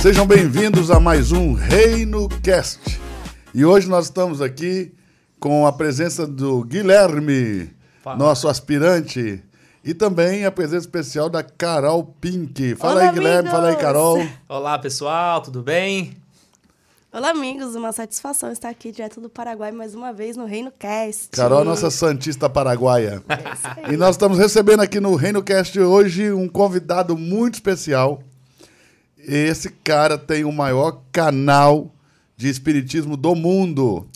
Sejam bem-vindos a mais um Reino Cast. E hoje nós estamos aqui com a presença do Guilherme, Fala. nosso aspirante, e também a presença especial da Carol Pink. Fala Olá, aí, Guilherme, amigos. fala aí, Carol. Olá, pessoal, tudo bem? Olá, amigos. Uma satisfação estar aqui direto do Paraguai mais uma vez no Reino Cast. Carol, nossa Santista Paraguaia. É e nós estamos recebendo aqui no Reino Cast hoje um convidado muito especial. Esse cara tem o maior canal de espiritismo do mundo.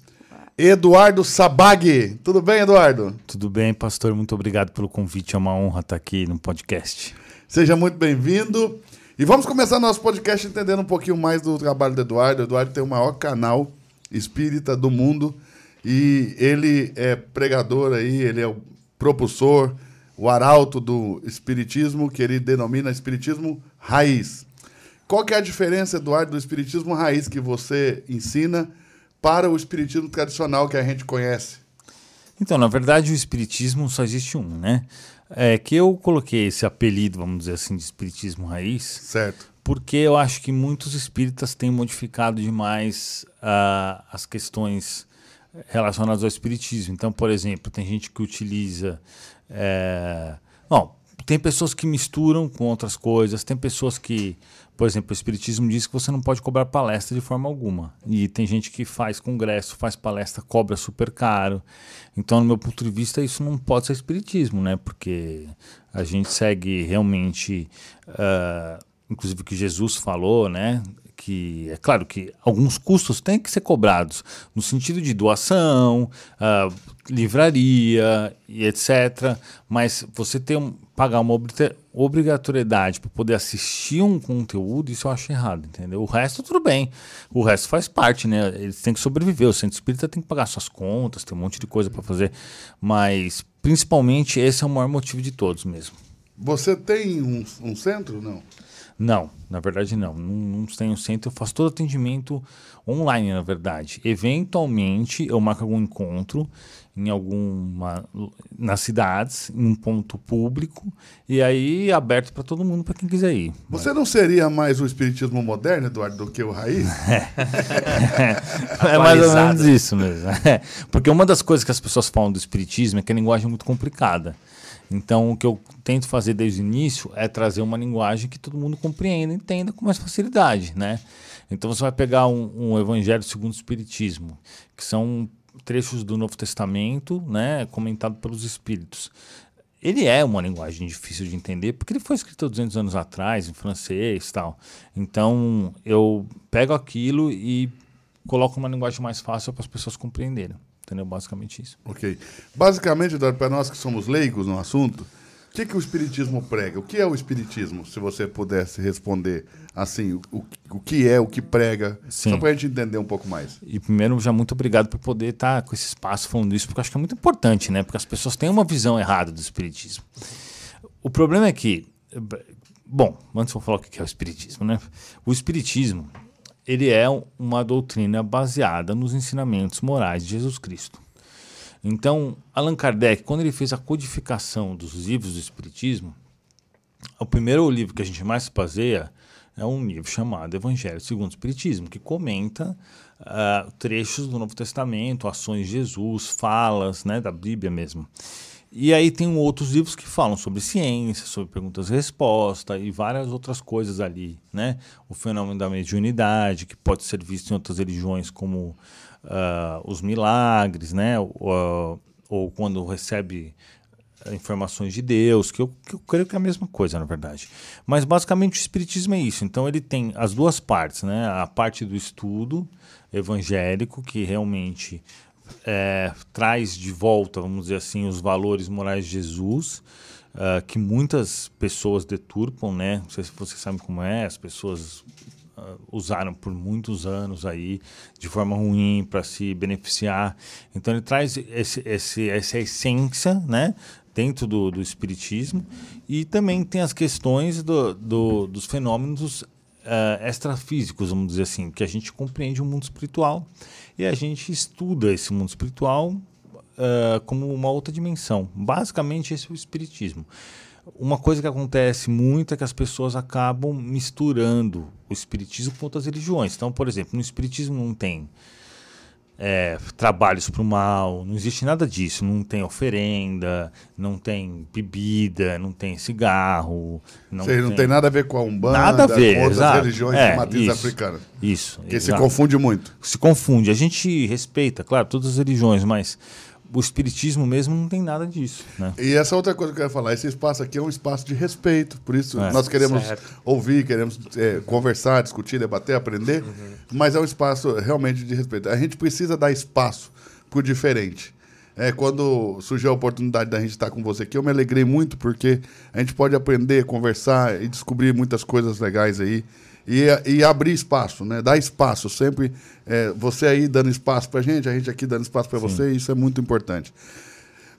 Eduardo Sabag. Tudo bem, Eduardo? Tudo bem, pastor. Muito obrigado pelo convite. É uma honra estar aqui no podcast. Seja muito bem-vindo. E vamos começar nosso podcast entendendo um pouquinho mais do trabalho do Eduardo. O Eduardo tem o maior canal espírita do mundo e ele é pregador aí, ele é o propulsor, o arauto do espiritismo, que ele denomina espiritismo raiz. Qual que é a diferença, Eduardo, do espiritismo raiz que você ensina para o espiritismo tradicional que a gente conhece? Então, na verdade, o espiritismo só existe um, né? É que eu coloquei esse apelido, vamos dizer assim, de espiritismo raiz. Certo. Porque eu acho que muitos espíritas têm modificado demais uh, as questões relacionadas ao espiritismo. Então, por exemplo, tem gente que utiliza. É... Bom, tem pessoas que misturam com outras coisas, tem pessoas que por exemplo, o Espiritismo diz que você não pode cobrar palestra de forma alguma. E tem gente que faz congresso, faz palestra, cobra super caro. Então, no meu ponto de vista, isso não pode ser Espiritismo, né? Porque a gente segue realmente, uh, inclusive o que Jesus falou, né? que é claro que alguns custos têm que ser cobrados no sentido de doação, uh, livraria e etc. Mas você ter um, pagar uma obrigatoriedade para poder assistir um conteúdo, isso eu acho errado, entendeu? O resto tudo bem, o resto faz parte, né? Eles têm que sobreviver, o centro espírita tem que pagar suas contas, tem um monte de coisa para fazer, mas principalmente esse é o maior motivo de todos mesmo. Você tem um, um centro, não? Não, na verdade não. Não, não tenho centro, eu faço todo atendimento online, na verdade. Eventualmente eu marco algum encontro em alguma nas cidades, em um ponto público e aí aberto para todo mundo, para quem quiser ir. Você Mas... não seria mais o espiritismo moderno, Eduardo, do que o raiz? É, é mais ou menos isso mesmo. Porque uma das coisas que as pessoas falam do espiritismo é que a linguagem é muito complicada. Então, o que eu tento fazer desde o início é trazer uma linguagem que todo mundo compreenda e entenda com mais facilidade, né? Então, você vai pegar um, um Evangelho segundo o Espiritismo, que são trechos do Novo Testamento, né, comentado pelos Espíritos. Ele é uma linguagem difícil de entender, porque ele foi escrito 200 anos atrás, em francês tal. Então, eu pego aquilo e coloco uma linguagem mais fácil para as pessoas compreenderem. Entendeu? Basicamente isso. Ok. Basicamente, para nós que somos leigos no assunto, o que, que o Espiritismo prega? O que é o Espiritismo, se você pudesse responder assim, o, o que é, o que prega, Sim. só para a gente entender um pouco mais. E primeiro, já muito obrigado por poder estar tá com esse espaço falando isso, porque eu acho que é muito importante, né? Porque as pessoas têm uma visão errada do Espiritismo. O problema é que, bom, antes vou falar o que é o Espiritismo, né? O Espiritismo, ele é uma doutrina baseada nos ensinamentos morais de Jesus Cristo. Então, Allan Kardec, quando ele fez a codificação dos livros do Espiritismo, o primeiro livro que a gente mais se baseia é um livro chamado Evangelho segundo o Espiritismo, que comenta uh, trechos do Novo Testamento, ações de Jesus, falas né, da Bíblia mesmo. E aí tem outros livros que falam sobre ciência, sobre perguntas e respostas e várias outras coisas ali, né? O fenômeno da mediunidade, que pode ser visto em outras religiões como uh, os milagres, né? Ou, ou quando recebe informações de Deus, que eu, que eu creio que é a mesma coisa, na verdade. Mas basicamente o Espiritismo é isso. Então ele tem as duas partes, né? A parte do estudo evangélico, que realmente é, traz de volta, vamos dizer assim, os valores morais de Jesus, uh, que muitas pessoas deturpam, né? Não sei se você sabe como é, as pessoas usaram por muitos anos aí de forma ruim para se beneficiar. Então ele traz esse, esse, essa essência, né? Dentro do, do espiritismo e também tem as questões do, do dos fenômenos uh, extrafísicos, vamos dizer assim, que a gente compreende o mundo espiritual e a gente estuda esse mundo espiritual uh, como uma outra dimensão. Basicamente, esse é o espiritismo. Uma coisa que acontece muito é que as pessoas acabam misturando o espiritismo com outras religiões. Então, por exemplo, no espiritismo não tem é, trabalhos para o mal, não existe nada disso. Não tem oferenda, não tem bebida, não tem cigarro. Não, Sei, tem... não tem nada a ver com a Umbanda, nada a ver, com outras exato. religiões é, de matriz isso, africana. Isso. Que exato. se confunde muito. Se confunde. A gente respeita, claro, todas as religiões, mas o espiritismo mesmo não tem nada disso. Né? E essa outra coisa que eu quero falar, esse espaço aqui é um espaço de respeito, por isso é, nós queremos certo. ouvir, queremos é, conversar, discutir, debater, aprender, uhum. mas é um espaço realmente de respeito. A gente precisa dar espaço para o diferente. É, quando surgiu a oportunidade da gente estar com você aqui, eu me alegrei muito porque a gente pode aprender, conversar e descobrir muitas coisas legais aí e, e abrir espaço, né? Dar espaço sempre. É, você aí dando espaço para a gente, a gente aqui dando espaço para você, isso é muito importante.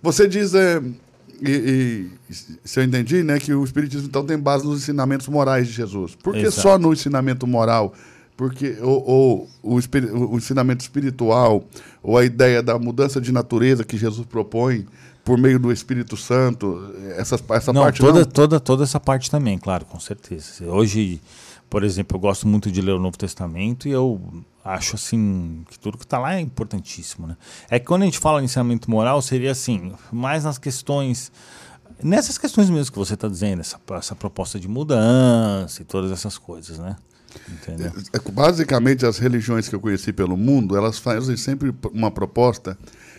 Você diz, é, e, e, se eu entendi, né, que o Espiritismo então tem base nos ensinamentos morais de Jesus. Por que Exato. só no ensinamento moral? Porque ou, ou o, o, ensinamento espiritual, ou a ideia da mudança de natureza que Jesus propõe por meio do Espírito Santo, essa, essa não, parte toda, não? Toda, toda essa parte também, claro, com certeza. Hoje por exemplo, eu gosto muito de ler o Novo Testamento e eu acho assim que tudo que está lá é importantíssimo, né? É que quando a gente fala em ensinamento moral, seria assim, mais nas questões nessas questões mesmo que você está dizendo, essa, essa proposta de mudança e todas essas coisas, né? Entendeu? É, é, basicamente, as religiões que eu conheci pelo mundo, elas fazem sempre uma proposta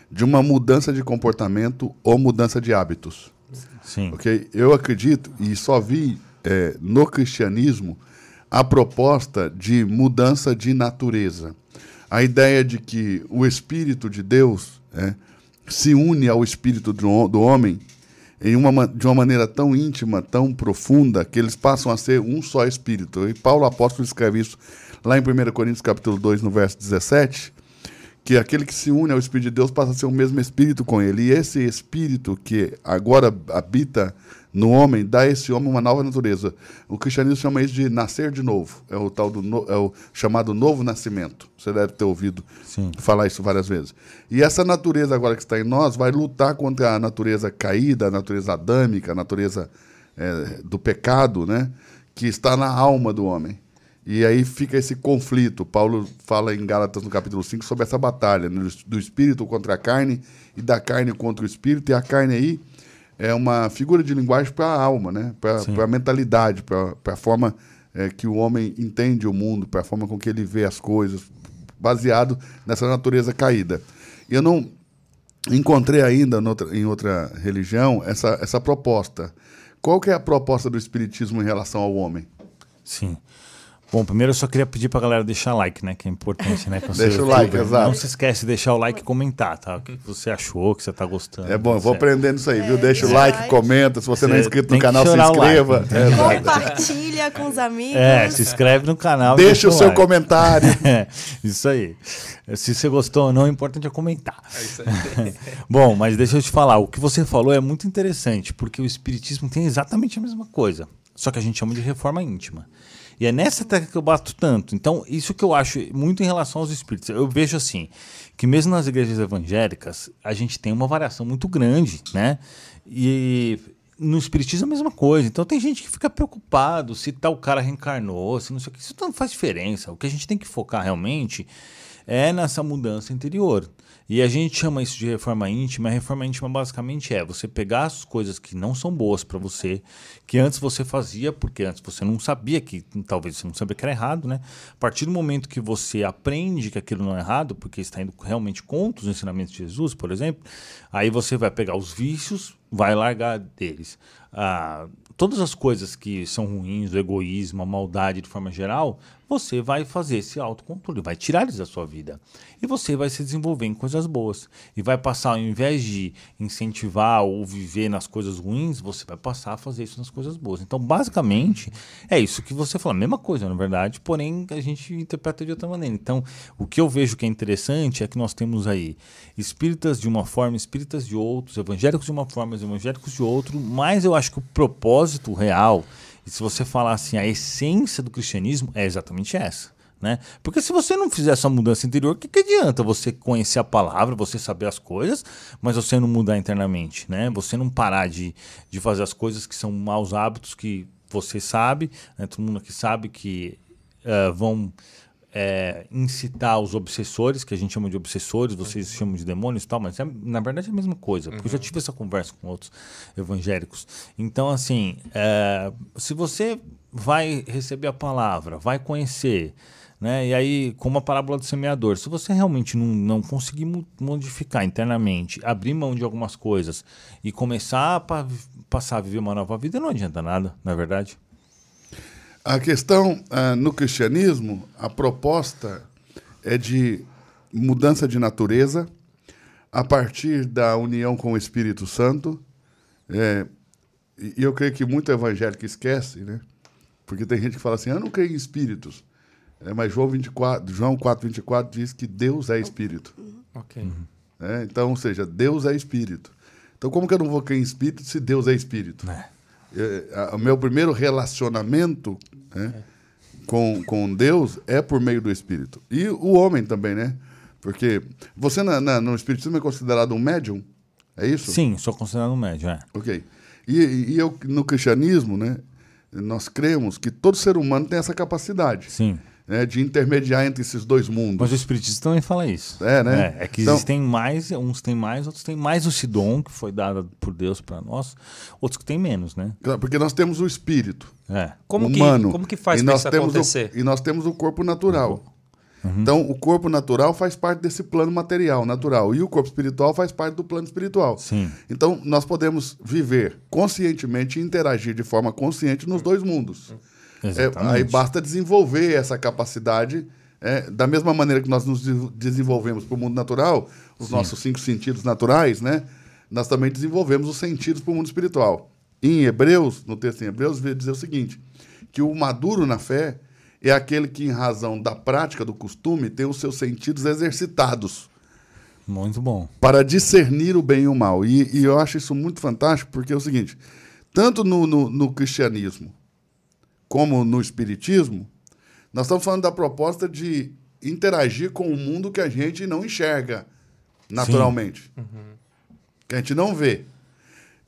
de uma mudança de comportamento ou mudança de hábitos. Sim. Okay? Eu acredito, e só vi é, no cristianismo, a proposta de mudança de natureza. A ideia de que o Espírito de Deus é, se une ao Espírito do, homem em uma, de uma maneira tão íntima, tão profunda, que eles passam a ser um só Espírito. E Paulo Apóstolo escreve isso lá em 1 Coríntios capítulo 2, no verso 17, que aquele que se une ao Espírito de Deus passa a ser o mesmo Espírito com ele. E esse Espírito que agora habita no homem, dá a esse homem uma nova natureza. O cristianismo chama isso de nascer de novo. É o tal do no, é o chamado novo nascimento. Você deve ter ouvido Sim. falar isso várias vezes. E essa natureza agora que está em nós vai lutar contra a natureza caída, a natureza adâmica, a natureza é, do pecado, né? Que está na alma do homem. E aí fica esse conflito. Paulo fala em Gálatas no capítulo 5 sobre essa batalha né? do espírito contra a carne e da carne contra o espírito. E a carne aí é uma figura de linguagem para a alma, né? para a mentalidade, para a forma é, que o homem entende o mundo, para a forma com que ele vê as coisas, baseado nessa natureza caída. E eu não encontrei ainda noutra, em outra religião essa, essa proposta. Qual que é a proposta do Espiritismo em relação ao homem? Sim. Bom, primeiro eu só queria pedir pra galera deixar like, né? Que é importante, né? Deixa o like, exato. Não se esquece de deixar o like e comentar, tá? O que você achou, o que você tá gostando. É bom, eu vou aprendendo isso aí, viu? É, Deixa o like, like, comenta. Se você, não é inscrito no canal, se inscreva. Like, é, Compartilha com os amigos. É, se inscreve no canal. Deixa o seu like. comentário. é, isso aí. Se você gostou ou não, o importante é comentar. É isso aí. bom, mas deixa eu te falar, o que você falou é muito interessante, porque o Espiritismo tem exatamente a mesma coisa, só que a gente chama de reforma íntima. E é nessa tecla que eu bato tanto. Então, isso que eu acho muito em relação aos espíritos. Eu vejo assim, que mesmo nas igrejas evangélicas, a gente tem uma variação muito grande, né? E no espiritismo é a mesma coisa. Então tem gente que fica preocupado se tal cara reencarnou, se não sei o que. Isso não faz diferença. O que a gente tem que focar realmente é nessa mudança interior. E a gente chama isso de reforma íntima. A reforma íntima basicamente é você pegar as coisas que não são boas para você, que antes você fazia, porque antes você não sabia que, talvez você não sabia que era errado, né? A partir do momento que você aprende que aquilo não é errado, porque está indo realmente contra os ensinamentos de Jesus, por exemplo, aí você vai pegar os vícios, vai largar deles. Ah, todas as coisas que são ruins, o egoísmo, a maldade de forma geral, você vai fazer esse autocontrole, vai tirar eles da sua vida. E você vai se desenvolver em coisas boas. E vai passar, ao invés de incentivar ou viver nas coisas ruins, você vai passar a fazer isso nas coisas boas. Então, basicamente, é isso que você fala. Mesma coisa, na verdade, porém a gente interpreta de outra maneira. Então, o que eu vejo que é interessante é que nós temos aí espíritas de uma forma, espíritas de outros, evangélicos de uma forma, evangélicos de outro, mas eu acho que o propósito real e se você falar assim, a essência do cristianismo é exatamente essa. Né? Porque se você não fizer essa mudança interior, o que, que adianta você conhecer a palavra, você saber as coisas, mas você não mudar internamente, né? Você não parar de, de fazer as coisas que são maus hábitos que você sabe, né? todo mundo aqui sabe que uh, vão é, incitar os obsessores, que a gente chama de obsessores, vocês uhum. chamam de demônios e tal, mas é, na verdade é a mesma coisa, porque uhum. eu já uhum. tive essa conversa com outros evangélicos. Então, assim, é, se você vai receber a palavra, vai conhecer, né? E aí, como a parábola do semeador, se você realmente não, não conseguir modificar internamente, abrir mão de algumas coisas e começar a passar a viver uma nova vida, não adianta nada, na é verdade. A questão uh, no cristianismo, a proposta é de mudança de natureza a partir da união com o Espírito Santo. É, e eu creio que muito evangélico esquece, né? Porque tem gente que fala assim, eu não creio em espíritos. É, mas João, 24, João 4, 24 diz que Deus é espírito. Ok. É, então, ou seja, Deus é espírito. Então, como que eu não vou crer em espírito se Deus é espírito? É. É, o meu primeiro relacionamento né, com, com Deus é por meio do Espírito. E o homem também, né? Porque você na, na, no Espiritismo é considerado um médium? É isso? Sim, sou considerado um médium, é. Ok. E, e eu, no cristianismo, né, nós cremos que todo ser humano tem essa capacidade. Sim né, de intermediar entre esses dois mundos. Mas o Espiritismo também fala isso. É, né? É, é que então, existem mais, uns têm mais, outros têm mais o Sidon, que foi dado por Deus para nós, outros que têm menos, né? Porque nós temos o espírito é. como humano. Que, como que faz para isso acontecer? O, e nós temos o corpo natural. Uhum. Então, o corpo natural faz parte desse plano material, natural. E o corpo espiritual faz parte do plano espiritual. Sim. Então, nós podemos viver conscientemente e interagir de forma consciente nos dois mundos. Uhum. É, aí basta desenvolver essa capacidade. É, da mesma maneira que nós nos desenvolvemos para o mundo natural, os Sim. nossos cinco sentidos naturais, né? Nós também desenvolvemos os sentidos para o mundo espiritual. Em Hebreus, no texto em Hebreus, veio dizer o seguinte: que o maduro na fé é aquele que, em razão da prática do costume, tem os seus sentidos exercitados. Muito bom. Para discernir o bem e o mal. E, e eu acho isso muito fantástico, porque é o seguinte: tanto no, no, no cristianismo como no Espiritismo, nós estamos falando da proposta de interagir com o mundo que a gente não enxerga naturalmente, uhum. que a gente não vê.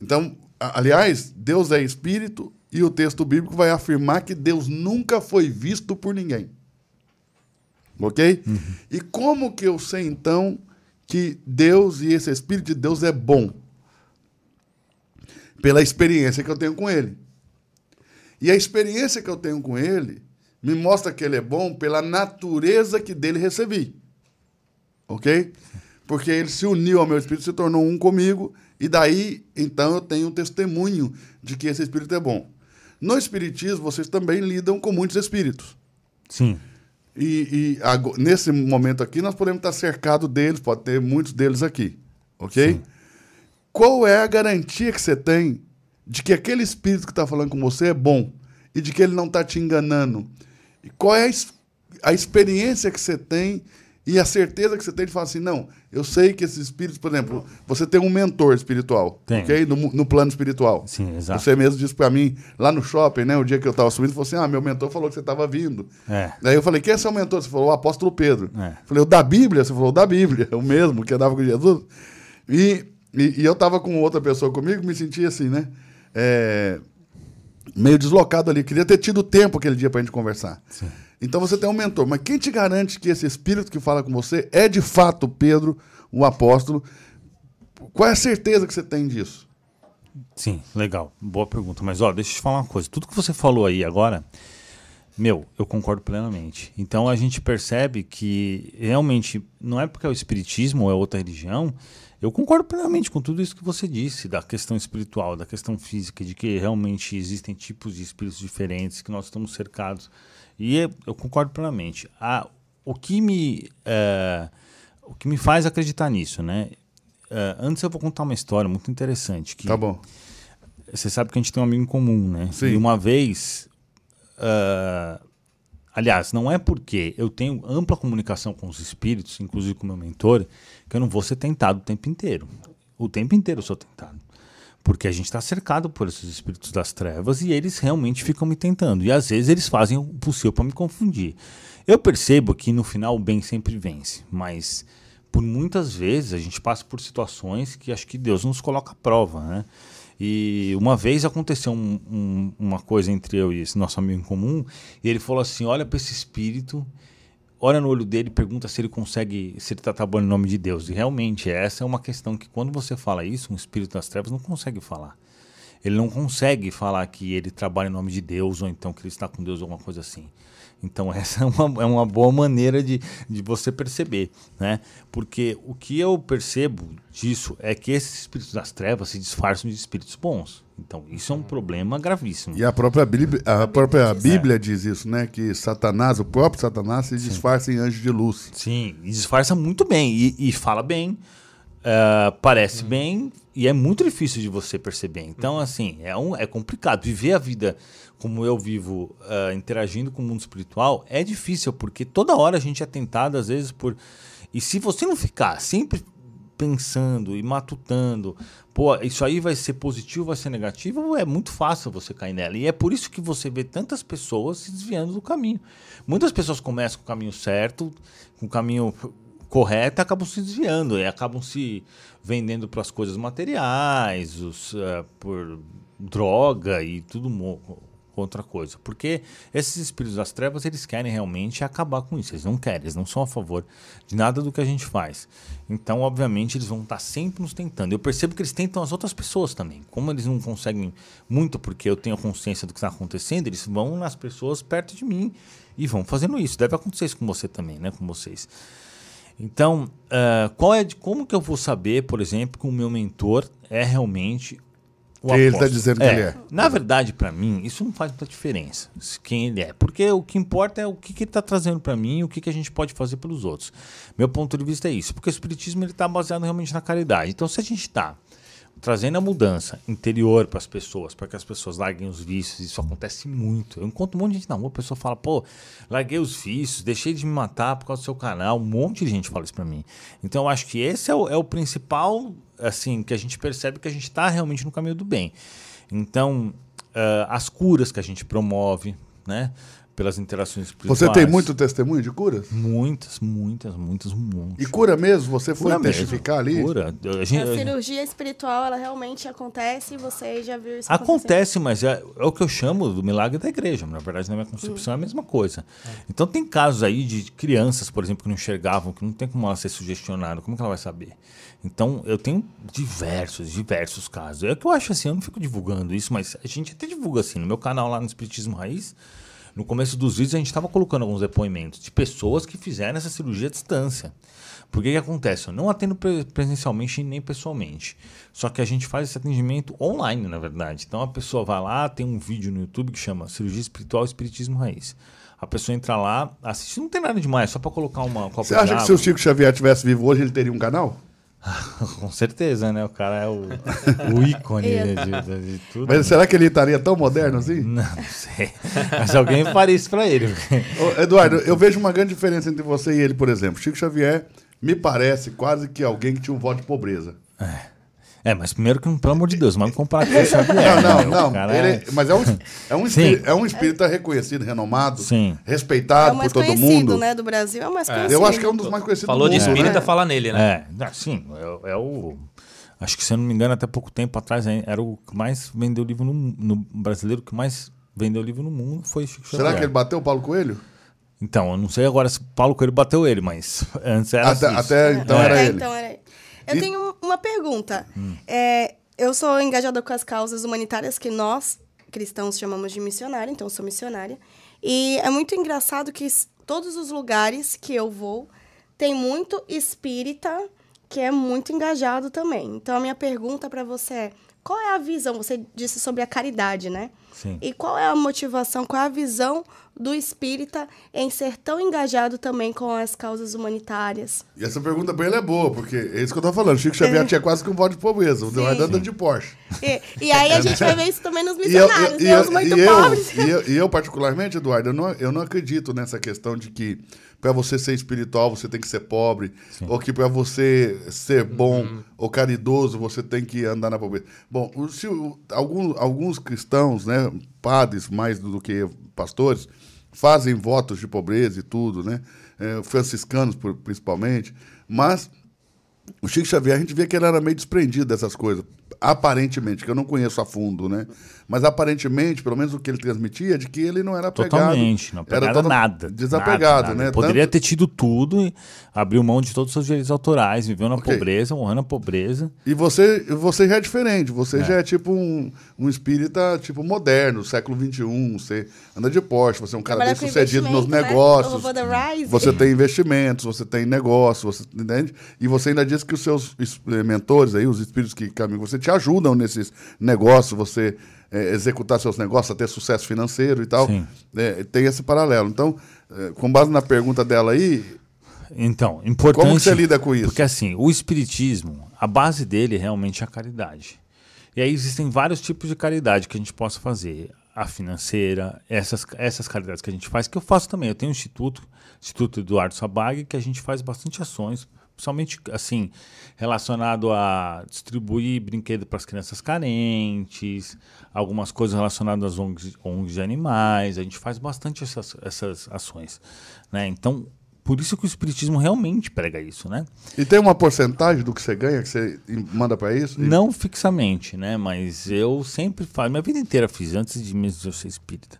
Então, aliás, Deus é espírito e o texto bíblico vai afirmar que Deus nunca foi visto por ninguém. Ok? Uhum. E como que eu sei então que Deus e esse Espírito de Deus é bom? Pela experiência que eu tenho com ele. E a experiência que eu tenho com ele me mostra que ele é bom pela natureza que dele recebi. Ok? Porque ele se uniu ao meu espírito, se tornou um comigo, e daí, então, eu tenho um testemunho de que esse espírito é bom. No espiritismo, vocês também lidam com muitos espíritos. Sim. E, e nesse momento aqui, nós podemos estar cercados deles, pode ter muitos deles aqui. Ok? Sim. Qual é a garantia que você tem de que aquele espírito que está falando com você é bom e de que ele não está te enganando. E qual é a, a, experiência que você tem e a certeza que você tem de falar assim, não, eu sei que esses espíritos, por exemplo, você tem um mentor espiritual, tem. ok? No, no, plano espiritual. Sim, exato. Você mesmo disse para mim, lá no shopping, né, o dia que eu estava subindo, falou assim, ah, meu mentor falou que você estava vindo. É. Daí eu falei, quem é seu mentor? Você falou, o apóstolo Pedro. É. Falei, o da Bíblia? Você falou, o da Bíblia, o mesmo, que andava com Jesus. E, e, e eu estava com outra pessoa comigo, me sentia assim, né? É, meio deslocado ali. Queria ter tido tempo aquele dia para a gente conversar. Sim. Então você tem um mentor, mas quem te garante que esse espírito que fala com você é de fato Pedro, o apóstolo? Qual é a certeza que você tem disso? Sim, legal. Boa pergunta. Mas ó, deixa eu te falar uma coisa. Tudo que você falou aí agora, meu, eu concordo plenamente. Então a gente percebe que realmente não é porque é o espiritismo ou é outra religião eu concordo plenamente com tudo isso que você disse, da questão espiritual, da questão física, de que realmente existem tipos de espíritos diferentes, que nós estamos cercados. E eu concordo plenamente. Ah, o, que me, é, o que me faz acreditar nisso, né? É, antes eu vou contar uma história muito interessante. Que tá bom. Você sabe que a gente tem um amigo em comum, né? Sim. E uma vez. Uh, aliás, não é porque eu tenho ampla comunicação com os espíritos, inclusive com meu mentor, que eu não vou ser tentado o tempo inteiro. O tempo inteiro eu sou tentado. Porque a gente está cercado por esses espíritos das trevas e eles realmente ficam me tentando. E às vezes eles fazem o possível para me confundir. Eu percebo que no final o bem sempre vence, mas por muitas vezes a gente passa por situações que acho que Deus nos coloca à prova, né? E uma vez aconteceu um, um, uma coisa entre eu e esse nosso amigo em comum, e ele falou assim: olha para esse espírito, olha no olho dele e pergunta se ele consegue, se ele está trabalhando em nome de Deus. E realmente, essa é uma questão que quando você fala isso, um espírito das trevas não consegue falar. Ele não consegue falar que ele trabalha em nome de Deus ou então que ele está com Deus ou alguma coisa assim. Então, essa é uma, é uma boa maneira de, de você perceber, né? Porque o que eu percebo disso é que esses espíritos das trevas se disfarçam de espíritos bons. Então, isso é um problema gravíssimo. E a própria Bíblia, a própria Bíblia diz isso, né? Que Satanás, o próprio Satanás, se disfarça Sim. em anjo de luz. Sim, e disfarça muito bem e, e fala bem, uh, parece hum. bem e é muito difícil de você perceber. Então, assim, é, um, é complicado. Viver a vida como eu vivo uh, interagindo com o mundo espiritual, é difícil, porque toda hora a gente é tentado, às vezes, por. E se você não ficar sempre pensando e matutando, pô, isso aí vai ser positivo, vai ser negativo, é muito fácil você cair nela. E é por isso que você vê tantas pessoas se desviando do caminho. Muitas pessoas começam com o caminho certo, com o caminho correto, e acabam se desviando, e acabam se vendendo para as coisas materiais, os, uh, por droga e tudo outra coisa. Porque esses espíritos das trevas, eles querem realmente acabar com isso. Eles não querem, eles não são a favor de nada do que a gente faz. Então, obviamente, eles vão estar sempre nos tentando. Eu percebo que eles tentam as outras pessoas também. Como eles não conseguem muito, porque eu tenho consciência do que está acontecendo, eles vão nas pessoas perto de mim e vão fazendo isso. Deve acontecer isso com você também, né? Com vocês. Então, uh, qual é de, como que eu vou saber, por exemplo, que o meu mentor é realmente o ele está dizendo é, que ele é. Na verdade, para mim, isso não faz muita diferença quem ele é. Porque o que importa é o que, que ele está trazendo para mim e o que, que a gente pode fazer pelos outros. Meu ponto de vista é isso. Porque o Espiritismo está baseado realmente na caridade. Então, se a gente está trazendo a mudança interior para as pessoas, para que as pessoas larguem os vícios, isso acontece muito. Eu encontro um monte de gente na rua, a pessoa fala, pô, larguei os vícios, deixei de me matar por causa do seu canal. Um monte de gente fala isso para mim. Então, eu acho que esse é o, é o principal assim, que a gente percebe que a gente está realmente no caminho do bem. Então, uh, as curas que a gente promove, né? Pelas interações espirituais. Você tem muito testemunho de curas? Muitas, muitas, muitas, muitas. E cura mesmo? Você foi cura testificar mesmo. ali? Cura. A, gente, a cirurgia espiritual, ela realmente acontece e você já viu isso Acontece, mas é, é, o que eu chamo do milagre da igreja. Na verdade, na minha concepção hum. é a mesma coisa. É. Então, tem casos aí de crianças, por exemplo, que não enxergavam, que não tem como ela ser sugestionada. Como que ela vai saber? Então, eu tenho diversos, diversos casos. É que eu acho assim, eu não fico divulgando isso, mas a gente até divulga assim. No meu canal lá no Espiritismo Raiz, no começo dos vídeos a gente estava colocando alguns depoimentos de pessoas que fizeram essa cirurgia à distância. Porque que acontece? Eu não atendo presencialmente nem pessoalmente. Só que a gente faz esse atendimento online, na verdade. Então a pessoa vai lá, tem um vídeo no YouTube que chama Cirurgia Espiritual e Espiritismo Raiz. A pessoa entra lá, assiste, não tem nada demais, só para colocar uma Você acha que se o Chico Xavier tivesse vivo hoje, ele teria um canal? Com certeza, né? O cara é o, o ícone de, de, de, tudo. Mas né? será que ele estaria tão moderno assim? Não, não sei. Mas alguém faria isso pra ele. Ô, Eduardo, eu vejo uma grande diferença entre você e ele, por exemplo. Chico Xavier me parece quase que alguém que tinha um voto de pobreza. É. É, mas primeiro que, pelo amor de Deus, vamos comparar com o Xavier. Não, não, né? não. Ele, é... Mas é um, é, um espírito, é um espírita reconhecido, renomado, Sim. respeitado é por todo mundo. né, do Brasil, é o mais conhecido. Eu acho que é um dos mais conhecidos Falou do mundo. Falou de espírita, né? fala nele, né? É, sim, é, é, o... Acho que, se eu não me engano, até pouco tempo atrás, era o que mais vendeu livro no, no brasileiro, que mais vendeu livro no mundo foi Chico Xavier. Será que ele bateu o Paulo Coelho? Então, eu não sei agora se o Paulo Coelho bateu ele, mas antes era Até, assim. até então, era ele. então era ele. Eu e... tenho uma pergunta. Hum. É, eu sou engajada com as causas humanitárias que nós, cristãos, chamamos de missionária, então eu sou missionária. E é muito engraçado que todos os lugares que eu vou tem muito espírita que é muito engajado também. Então a minha pergunta para você é: qual é a visão? Você disse sobre a caridade, né? Sim. E qual é a motivação, qual é a visão do espírita em ser tão engajado também com as causas humanitárias? E essa pergunta bem é boa, porque é isso que eu tô falando. Chico Xavier é. tinha quase que um voto de pobreza, o andando de Porsche. E, e, aí a gente vai ver isso também nos missionários, e eu, e, né? Os muito pobres. E, eu, e eu, particularmente, Eduardo, eu não, eu não acredito nessa questão de que para você ser espiritual você tem que ser pobre, Sim. ou que para você ser bom uhum. ou caridoso, você tem que andar na pobreza. Bom, se, alguns, alguns cristãos, né, padres mais do que pastores, fazem votos de pobreza e tudo, né? É, franciscanos principalmente, mas o Chico Xavier, a gente vê que ele era meio desprendido dessas coisas aparentemente, que eu não conheço a fundo, né? Mas aparentemente, pelo menos o que ele transmitia, é de que ele não era apegado. Totalmente, não era todo nada. Desapegado, nada, nada. né? Poderia Tanto... ter tido tudo e abriu mão de todos os seus direitos autorais, viveu na okay. pobreza, morrendo na pobreza. E você, você já é diferente, você é. já é tipo um, um espírita tipo moderno, século XXI, você anda de Porsche, você é um cara bem sucedido nos né? negócios. Você tem investimentos, você tem negócios, você entende? E você ainda diz que os seus mentores aí, os espíritos que caminham, você te ajudam nesses negócios, você é, executar seus negócios, a ter sucesso financeiro e tal. É, tem esse paralelo. Então, é, com base na pergunta dela aí. Então, importante. Como você lida com isso? Porque assim, o espiritismo, a base dele realmente é a caridade. E aí existem vários tipos de caridade que a gente possa fazer. A financeira, essas, essas caridades que a gente faz, que eu faço também. Eu tenho um instituto, Instituto Eduardo Sabag, que a gente faz bastante ações principalmente assim relacionado a distribuir brinquedos para as crianças carentes, algumas coisas relacionadas às ONGs, ONGs de animais, a gente faz bastante essas, essas ações, né? Então por isso que o espiritismo realmente prega isso, né? E tem uma porcentagem do que você ganha que você manda para isso? Não fixamente, né? Mas eu sempre faço, minha vida inteira fiz antes de mesmo ser espírita.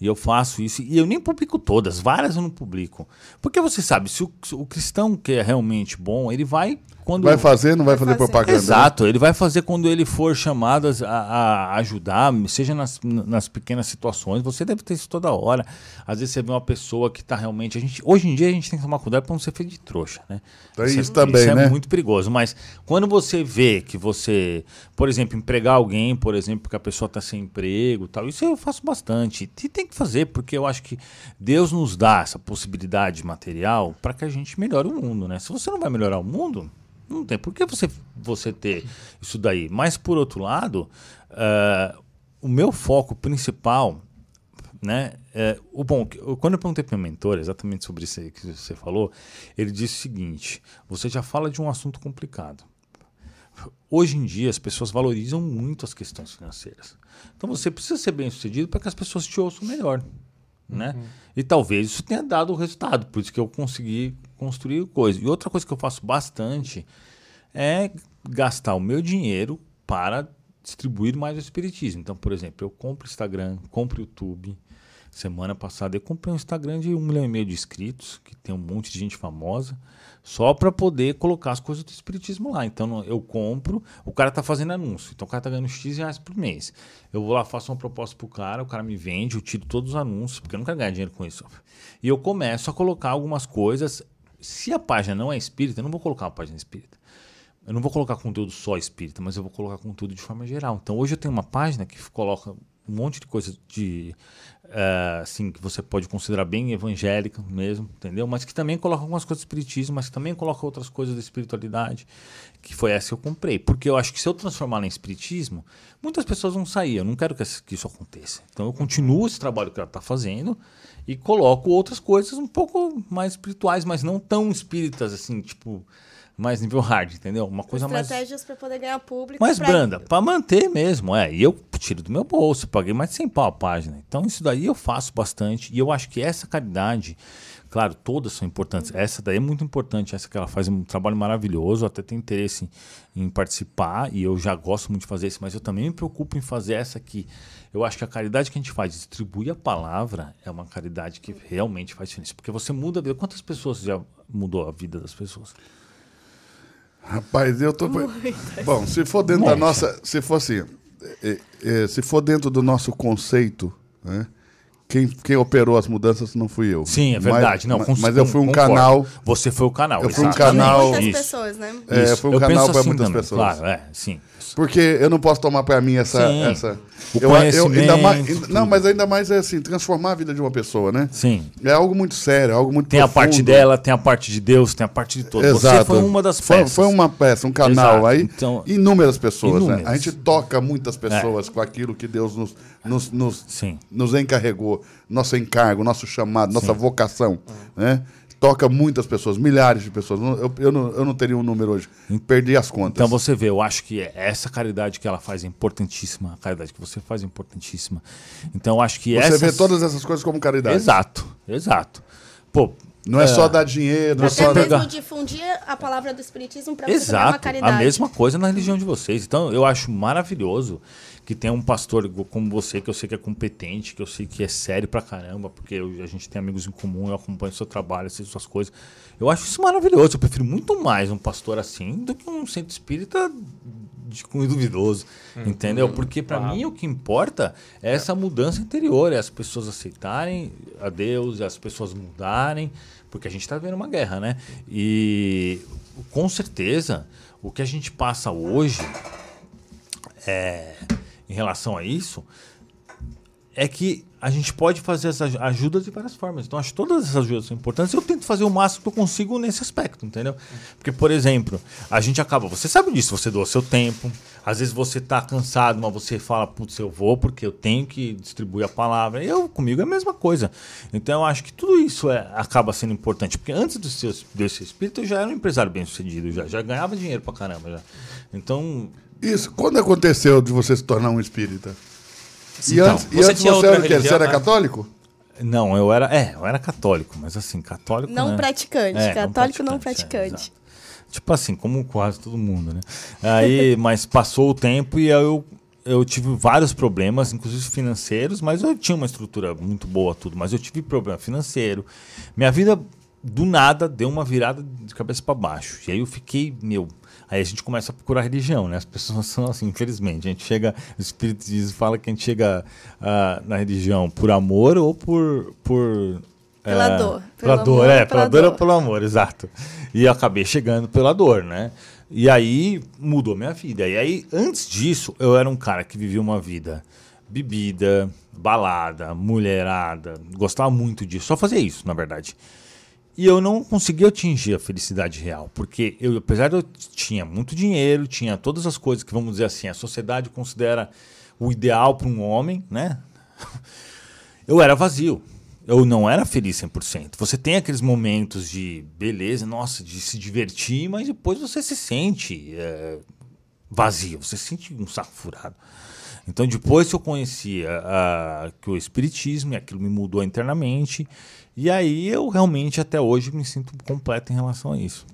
E eu faço isso. E eu nem publico todas, várias eu não publico. Porque você sabe, se o, se o cristão que é realmente bom, ele vai quando. Vai fazer, não vai, vai fazer, fazer, propaganda. Né? Exato, né? ele vai fazer quando ele for chamado a, a, ajudar, seja nas, nas pequenas situações. Você deve ter isso toda hora. Às vezes você vê uma pessoa que está realmente. A gente, hoje em dia a gente tem que tomar cuidado para não ser feito de trouxa, né? Então, isso, isso também, isso é né? é muito perigoso. Mas quando você vê que você, por exemplo, empregar alguém, por exemplo, porque a pessoa está sem emprego tal, isso eu faço bastante. E tem que fazer, porque eu acho que Deus nos dá essa possibilidade material para que a gente melhore o mundo, né? Se você não vai melhorar o mundo, não tem por que você, você ter isso daí. Mas, por outro lado, uh, o meu foco principal, né? É, o bom, quando eu perguntei para o meu mentor exatamente sobre isso que você falou, ele disse o seguinte: você já fala de um assunto complicado. Hoje em dia, as pessoas valorizam muito as questões financeiras. Então, você precisa ser bem sucedido para que as pessoas te ouçam melhor. Né? Uhum. E talvez isso tenha dado o resultado, por isso que eu consegui construir coisa. E outra coisa que eu faço bastante é gastar o meu dinheiro para distribuir mais o espiritismo. Então, por exemplo, eu compro Instagram, compro YouTube, Semana passada eu comprei um Instagram de um milhão e meio de inscritos, que tem um monte de gente famosa, só para poder colocar as coisas do espiritismo lá. Então eu compro, o cara tá fazendo anúncio, então o cara tá ganhando X reais por mês. Eu vou lá, faço uma proposta pro cara, o cara me vende, eu tiro todos os anúncios, porque eu não quero ganhar dinheiro com isso. E eu começo a colocar algumas coisas. Se a página não é espírita, eu não vou colocar uma página espírita. Eu não vou colocar conteúdo só espírita, mas eu vou colocar conteúdo de forma geral. Então hoje eu tenho uma página que coloca um monte de coisa de uh, assim que você pode considerar bem evangélica mesmo, entendeu? Mas que também coloca algumas coisas do espiritismo, mas que também coloca outras coisas da espiritualidade, que foi essa que eu comprei, porque eu acho que se eu transformar em espiritismo, muitas pessoas vão sair. Eu não quero que, isso aconteça. Então eu continuo esse trabalho que ela está fazendo e coloco outras coisas um pouco mais espirituais, mas não tão espíritas assim, tipo mais nível hard, entendeu? Uma coisa Estratégias mais. Estratégias para poder ganhar público. Mais pra... branda, para manter mesmo, é. E eu tiro do meu bolso, paguei mais de 100 pau a página. Então isso daí eu faço bastante. E eu acho que essa caridade, claro, todas são importantes. Uhum. Essa daí é muito importante, essa que ela faz um trabalho maravilhoso. Até tenho interesse em, em participar e eu já gosto muito de fazer isso, mas eu também me preocupo em fazer essa aqui. Eu acho que a caridade que a gente faz, distribuir a palavra, é uma caridade que realmente faz diferença. Porque você muda a vida. Quantas pessoas já mudou a vida das pessoas? Rapaz, eu tô. Bom, se for dentro Nossa. da nossa. Se for assim. É, é, se for dentro do nosso conceito, né? Quem, quem operou as mudanças não fui eu. Sim, é verdade. Mas, não, mas eu fui um concordo. canal. Você foi o canal. Eu fui um canal. Muitas pessoas, né? É, foi um eu canal para assim muitas também, pessoas. Claro, é, sim. Porque eu não posso tomar para mim essa. Sim. essa o eu, eu, ainda mais, não, mas ainda mais é assim, transformar a vida de uma pessoa, né? Sim. É algo muito sério, é algo muito Tem profundo. a parte dela, tem a parte de Deus, tem a parte de todo. Exato. Você foi uma das peças. Foi, foi uma peça, um canal Exato. aí. Então, inúmeras pessoas, inúmeras. né? A gente toca muitas pessoas é. com aquilo que Deus nos, nos, nos, nos encarregou, nosso encargo, nosso chamado, nossa Sim. vocação, né? toca muitas pessoas, milhares de pessoas. Eu, eu, não, eu não teria um número hoje. Perdi as contas. Então você vê, eu acho que essa caridade que ela faz é importantíssima. A caridade que você faz é importantíssima. Então eu acho que Você essas... vê todas essas coisas como caridade. Exato, exato. Pô, não é, é, só dar dinheiro, não é só mesmo pegar... difundir a palavra do espiritismo para você Exato, uma caridade. a mesma coisa na religião de vocês. Então eu acho maravilhoso que tem um pastor como você, que eu sei que é competente, que eu sei que é sério pra caramba, porque eu, a gente tem amigos em comum, eu acompanho seu trabalho, sei suas coisas. Eu acho isso maravilhoso. Eu prefiro muito mais um pastor assim do que um centro espírita de cunho duvidoso, uhum. entendeu? Porque para mim o que importa é essa mudança interior, é as pessoas aceitarem a Deus, é as pessoas mudarem, porque a gente está vendo uma guerra, né? E com certeza o que a gente passa hoje é em relação a isso é que a gente pode fazer essas ajudas de várias formas. Então, acho que todas essas ajudas são importantes. Eu tento fazer o máximo que eu consigo nesse aspecto, entendeu? Porque, por exemplo, a gente acaba. Você sabe disso, você doa seu tempo. Às vezes você está cansado, mas você fala, putz, eu vou porque eu tenho que distribuir a palavra. Eu, comigo, é a mesma coisa. Então, eu acho que tudo isso é, acaba sendo importante. Porque antes do seu, desse espírito, eu já era um empresário bem sucedido, já, já ganhava dinheiro pra caramba. Já. Então, isso, quando aconteceu de você se tornar um espírita? E então, antes, você, e antes você era, religião, você era né? católico? Não, eu era, é, eu era católico, mas assim, católico. Não né? praticante, é, católico não praticante. Não praticante. É, tipo assim, como quase todo mundo, né? Aí, mas passou o tempo e eu eu tive vários problemas, inclusive financeiros, mas eu tinha uma estrutura muito boa tudo, mas eu tive problema financeiro. Minha vida do nada deu uma virada de cabeça para baixo. E aí eu fiquei, meu, Aí a gente começa a procurar religião, né? As pessoas são assim, infelizmente. A gente chega, o Espírito diz, fala que a gente chega uh, na religião por amor ou por. por pela é, dor. Pela dor, amor, é, pela, pela dor, dor ou pelo amor, exato. E eu acabei chegando pela dor, né? E aí mudou minha vida. E aí, antes disso, eu era um cara que vivia uma vida bebida, balada, mulherada, gostava muito disso, só fazia isso, na verdade. E eu não consegui atingir a felicidade real, porque eu, apesar de eu tinha muito dinheiro, tinha todas as coisas que, vamos dizer assim, a sociedade considera o ideal para um homem, né? Eu era vazio. Eu não era feliz 100%. Você tem aqueles momentos de beleza, nossa, de se divertir, mas depois você se sente é, vazio, você se sente um saco furado. Então, depois que eu conheci a, a, que o Espiritismo, e aquilo me mudou internamente, e aí eu realmente até hoje me sinto completo em relação a isso.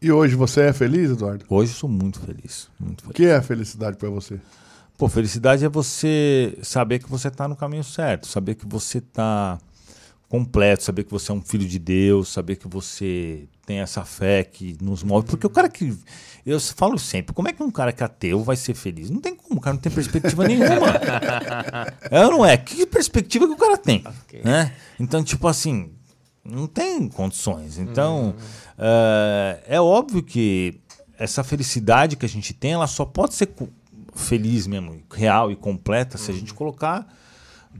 E hoje você é feliz, Eduardo? Hoje eu sou muito feliz, muito feliz. O que é a felicidade para você? Pô, felicidade é você saber que você está no caminho certo, saber que você está completo, saber que você é um filho de Deus, saber que você tem essa fé que nos move. Porque o cara que. Eu falo sempre, como é que um cara que é ateu vai ser feliz? Não tem como, o cara não tem perspectiva nenhuma. é ou não é? Que perspectiva que o cara tem? Okay. Né? Então, tipo assim, não tem condições. Então, uhum. uh, é óbvio que essa felicidade que a gente tem, ela só pode ser feliz mesmo, real e completa, uhum. se a gente colocar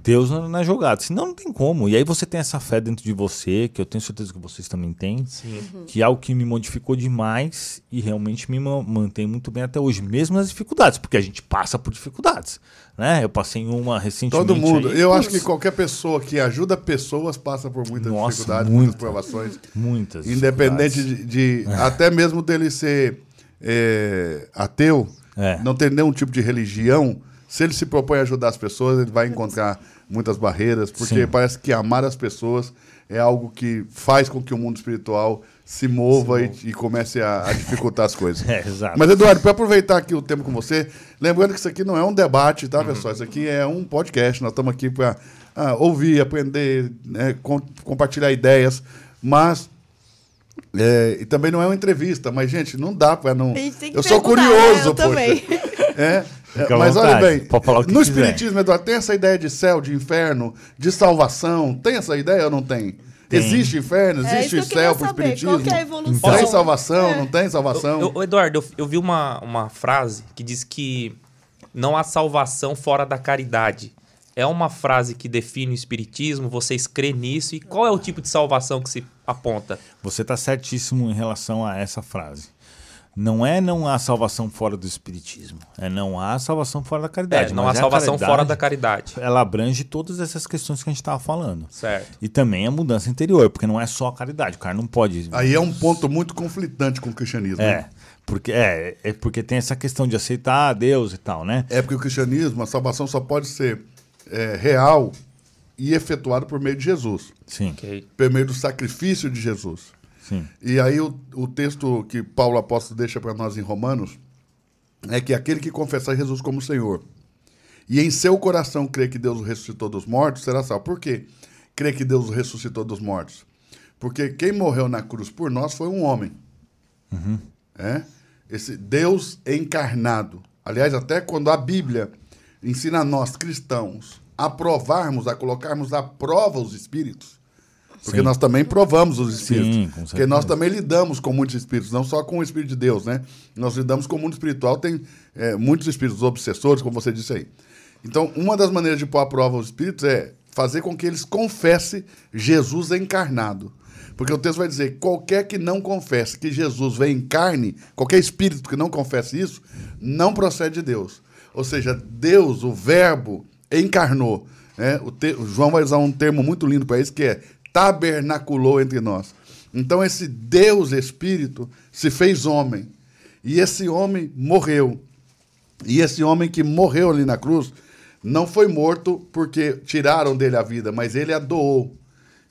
Deus na, na, jogada. Senão não tem como. E aí você tem essa fé dentro de você, que eu tenho certeza que vocês também têm, uhum. que é algo que me modificou demais e realmente me mantém muito bem até hoje, mesmo nas dificuldades, porque a gente passa por dificuldades. Né? Eu passei em uma recentemente. Todo mundo. Aí, eu acho que qualquer pessoa que ajuda pessoas passa por muitas Nossa, dificuldades, muita, muitas provações. Muitas. Independente de, de é. até mesmo dele ser é, ateu, é. não ter nenhum tipo de religião se ele se propõe a ajudar as pessoas, ele vai encontrar muitas barreiras, porque Sim. parece que amar as pessoas é algo que faz com que o mundo espiritual se mova e, e, comece a, a, dificultar as coisas. É, exato. Mas, Eduardo, para aproveitar aqui o tempo com você, lembrando que isso aqui não é um debate, tá, uhum. pessoal? Isso aqui é um podcast. Nós estamos aqui para ah, ouvir, aprender, né, com, compartilhar ideias, mas. É, e também não é uma entrevista, mas, gente, não dá para não. Eu sou curioso, né? eu poxa. Também. É, é, mas olha bem, no Espiritismo, Eduardo, tem essa ideia de céu, de inferno, de salvação? Tem essa ideia ou não tem? tem. Existe inferno, é, existe céu para o Espiritismo? Qual é a evolução? Tem salvação, é. não tem salvação? Eu, eu, Eduardo, eu, eu, vi uma, uma frase que diz que não há salvação fora da caridade. É uma frase que define o Espiritismo, vocês crê nisso? E qual é o tipo de salvação que se aponta? Você está certíssimo em relação a essa frase. Não é não há salvação fora do espiritismo. É não há salvação fora da caridade. É, não há é a salvação caridade, fora da caridade. Ela abrange todas essas questões que a gente estava falando. Certo. E também a mudança interior, porque não é só a caridade. O cara não pode. Aí é um ponto muito conflitante com o cristianismo. É. né? Porque, é, é porque tem essa questão de aceitar Deus e tal, né? É porque o cristianismo, a salvação só pode ser é, real e efetuada por meio de Jesus, Sim, Ok. por meio do sacrifício de Jesus. Sim. E aí o, o texto que Paulo apóstolo deixa para nós em Romanos é que aquele que confessar Jesus como Senhor e em seu coração crer que Deus o ressuscitou dos mortos será salvo. Por quê? Crer que Deus o ressuscitou dos mortos. Porque quem morreu na cruz por nós foi um homem. É? Esse Deus encarnado. Aliás, até quando a Bíblia ensina a nós cristãos a provarmos, a colocarmos à prova os espíritos, porque Sim. nós também provamos os espíritos. Sim, com porque nós também lidamos com muitos espíritos, não só com o espírito de Deus, né? Nós lidamos com o mundo espiritual, tem é, muitos espíritos obsessores, como você disse aí. Então, uma das maneiras de pôr à prova os espíritos é fazer com que eles confessem Jesus encarnado. Porque o texto vai dizer: qualquer que não confesse que Jesus vem em carne, qualquer espírito que não confesse isso, não procede de Deus. Ou seja, Deus, o Verbo, encarnou. né? O, te- o João vai usar um termo muito lindo para isso, que é tabernaculou entre nós. Então, esse Deus Espírito se fez homem. E esse homem morreu. E esse homem que morreu ali na cruz não foi morto porque tiraram dele a vida, mas ele a doou.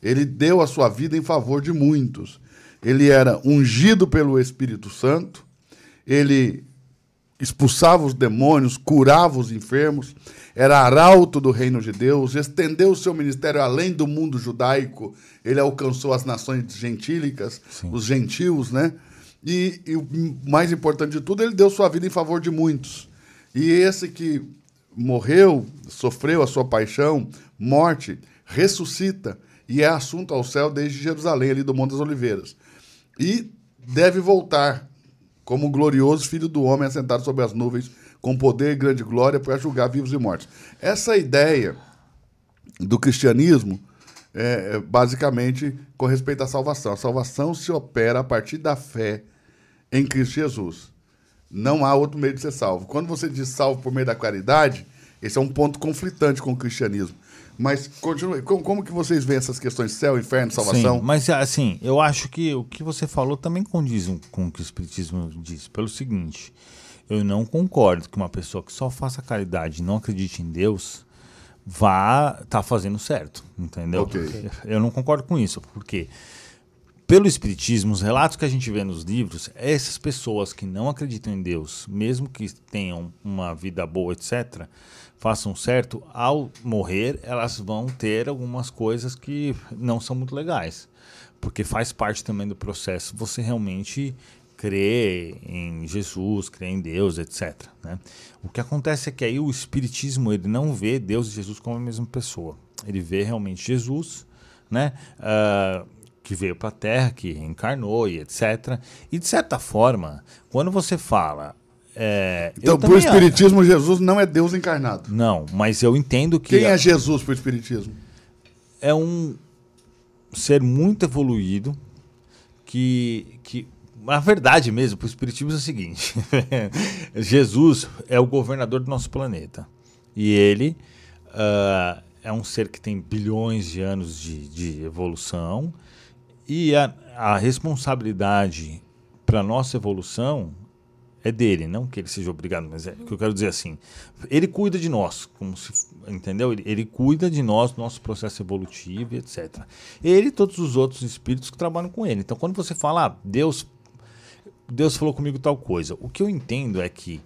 Ele deu a sua vida em favor de muitos. Ele era ungido pelo Espírito Santo, ele expulsava os demônios, curava os enfermos, era arauto do reino de Deus, estendeu o seu ministério além do mundo judaico, ele alcançou as nações gentílicas, os gentios, né? E, e o mais importante de tudo, ele deu sua vida em favor de muitos. E esse que morreu, sofreu a sua paixão, morte, ressuscita e é assunto ao céu desde Jerusalém, ali do Monte das Oliveiras. E deve voltar como glorioso filho do homem assentado sobre as nuvens, com poder e grande glória para julgar vivos e mortos. Essa ideia do cristianismo é é basicamente com respeito à salvação. A salvação se opera a partir da fé em Cristo Jesus. Não há outro meio de ser salvo. Quando você diz salvo por meio da caridade, esse é um ponto conflitante com o cristianismo. Mas continue. Como, como que vocês veem essas questões céu, inferno, salvação? Sim, mas assim, eu acho que o que você falou também condiz com o que o Espiritismo diz. Pelo seguinte, eu não concordo que uma pessoa que só faça caridade e não acredite em Deus vá estar fazendo certo, entendeu? Ok. Eu não concordo com isso, porque pelo Espiritismo, os relatos que a gente vê nos livros, essas pessoas que não acreditam em Deus, mesmo que tenham uma vida boa, etc., façam certo, ao morrer, elas vão ter algumas coisas que não são muito legais. Porque faz parte também do processo você realmente crer em Jesus, crer em Deus, etc. né? O que acontece é que aí o Espiritismo ele não vê Deus e Jesus como a mesma pessoa. Ele vê realmente Jesus, né? Ah, que veio para a Terra, que reencarnou e etc. E de certa forma, quando você fala. É, Então, para o Espiritismo, Jesus não é Deus encarnado. Não, mas eu entendo que Quem é Jesus para o Espiritismo? é um ser muito evoluído que, que a verdade mesmo para o espiritismo é o seguinte: Jesus é o governador do nosso planeta e ele ah, é um ser que tem bilhões de anos de, de evolução e a, a responsabilidade para nossa evolução é dele, não que ele seja obrigado, mas é o que eu quero dizer assim. Ele cuida de nós, como se, entendeu? Ele, ele cuida de nós, do nosso processo evolutivo, e etc. Ele e todos os outros espíritos que trabalham com ele. Então, quando você fala, ah, Deus, Deus falou comigo tal coisa, o que eu entendo é que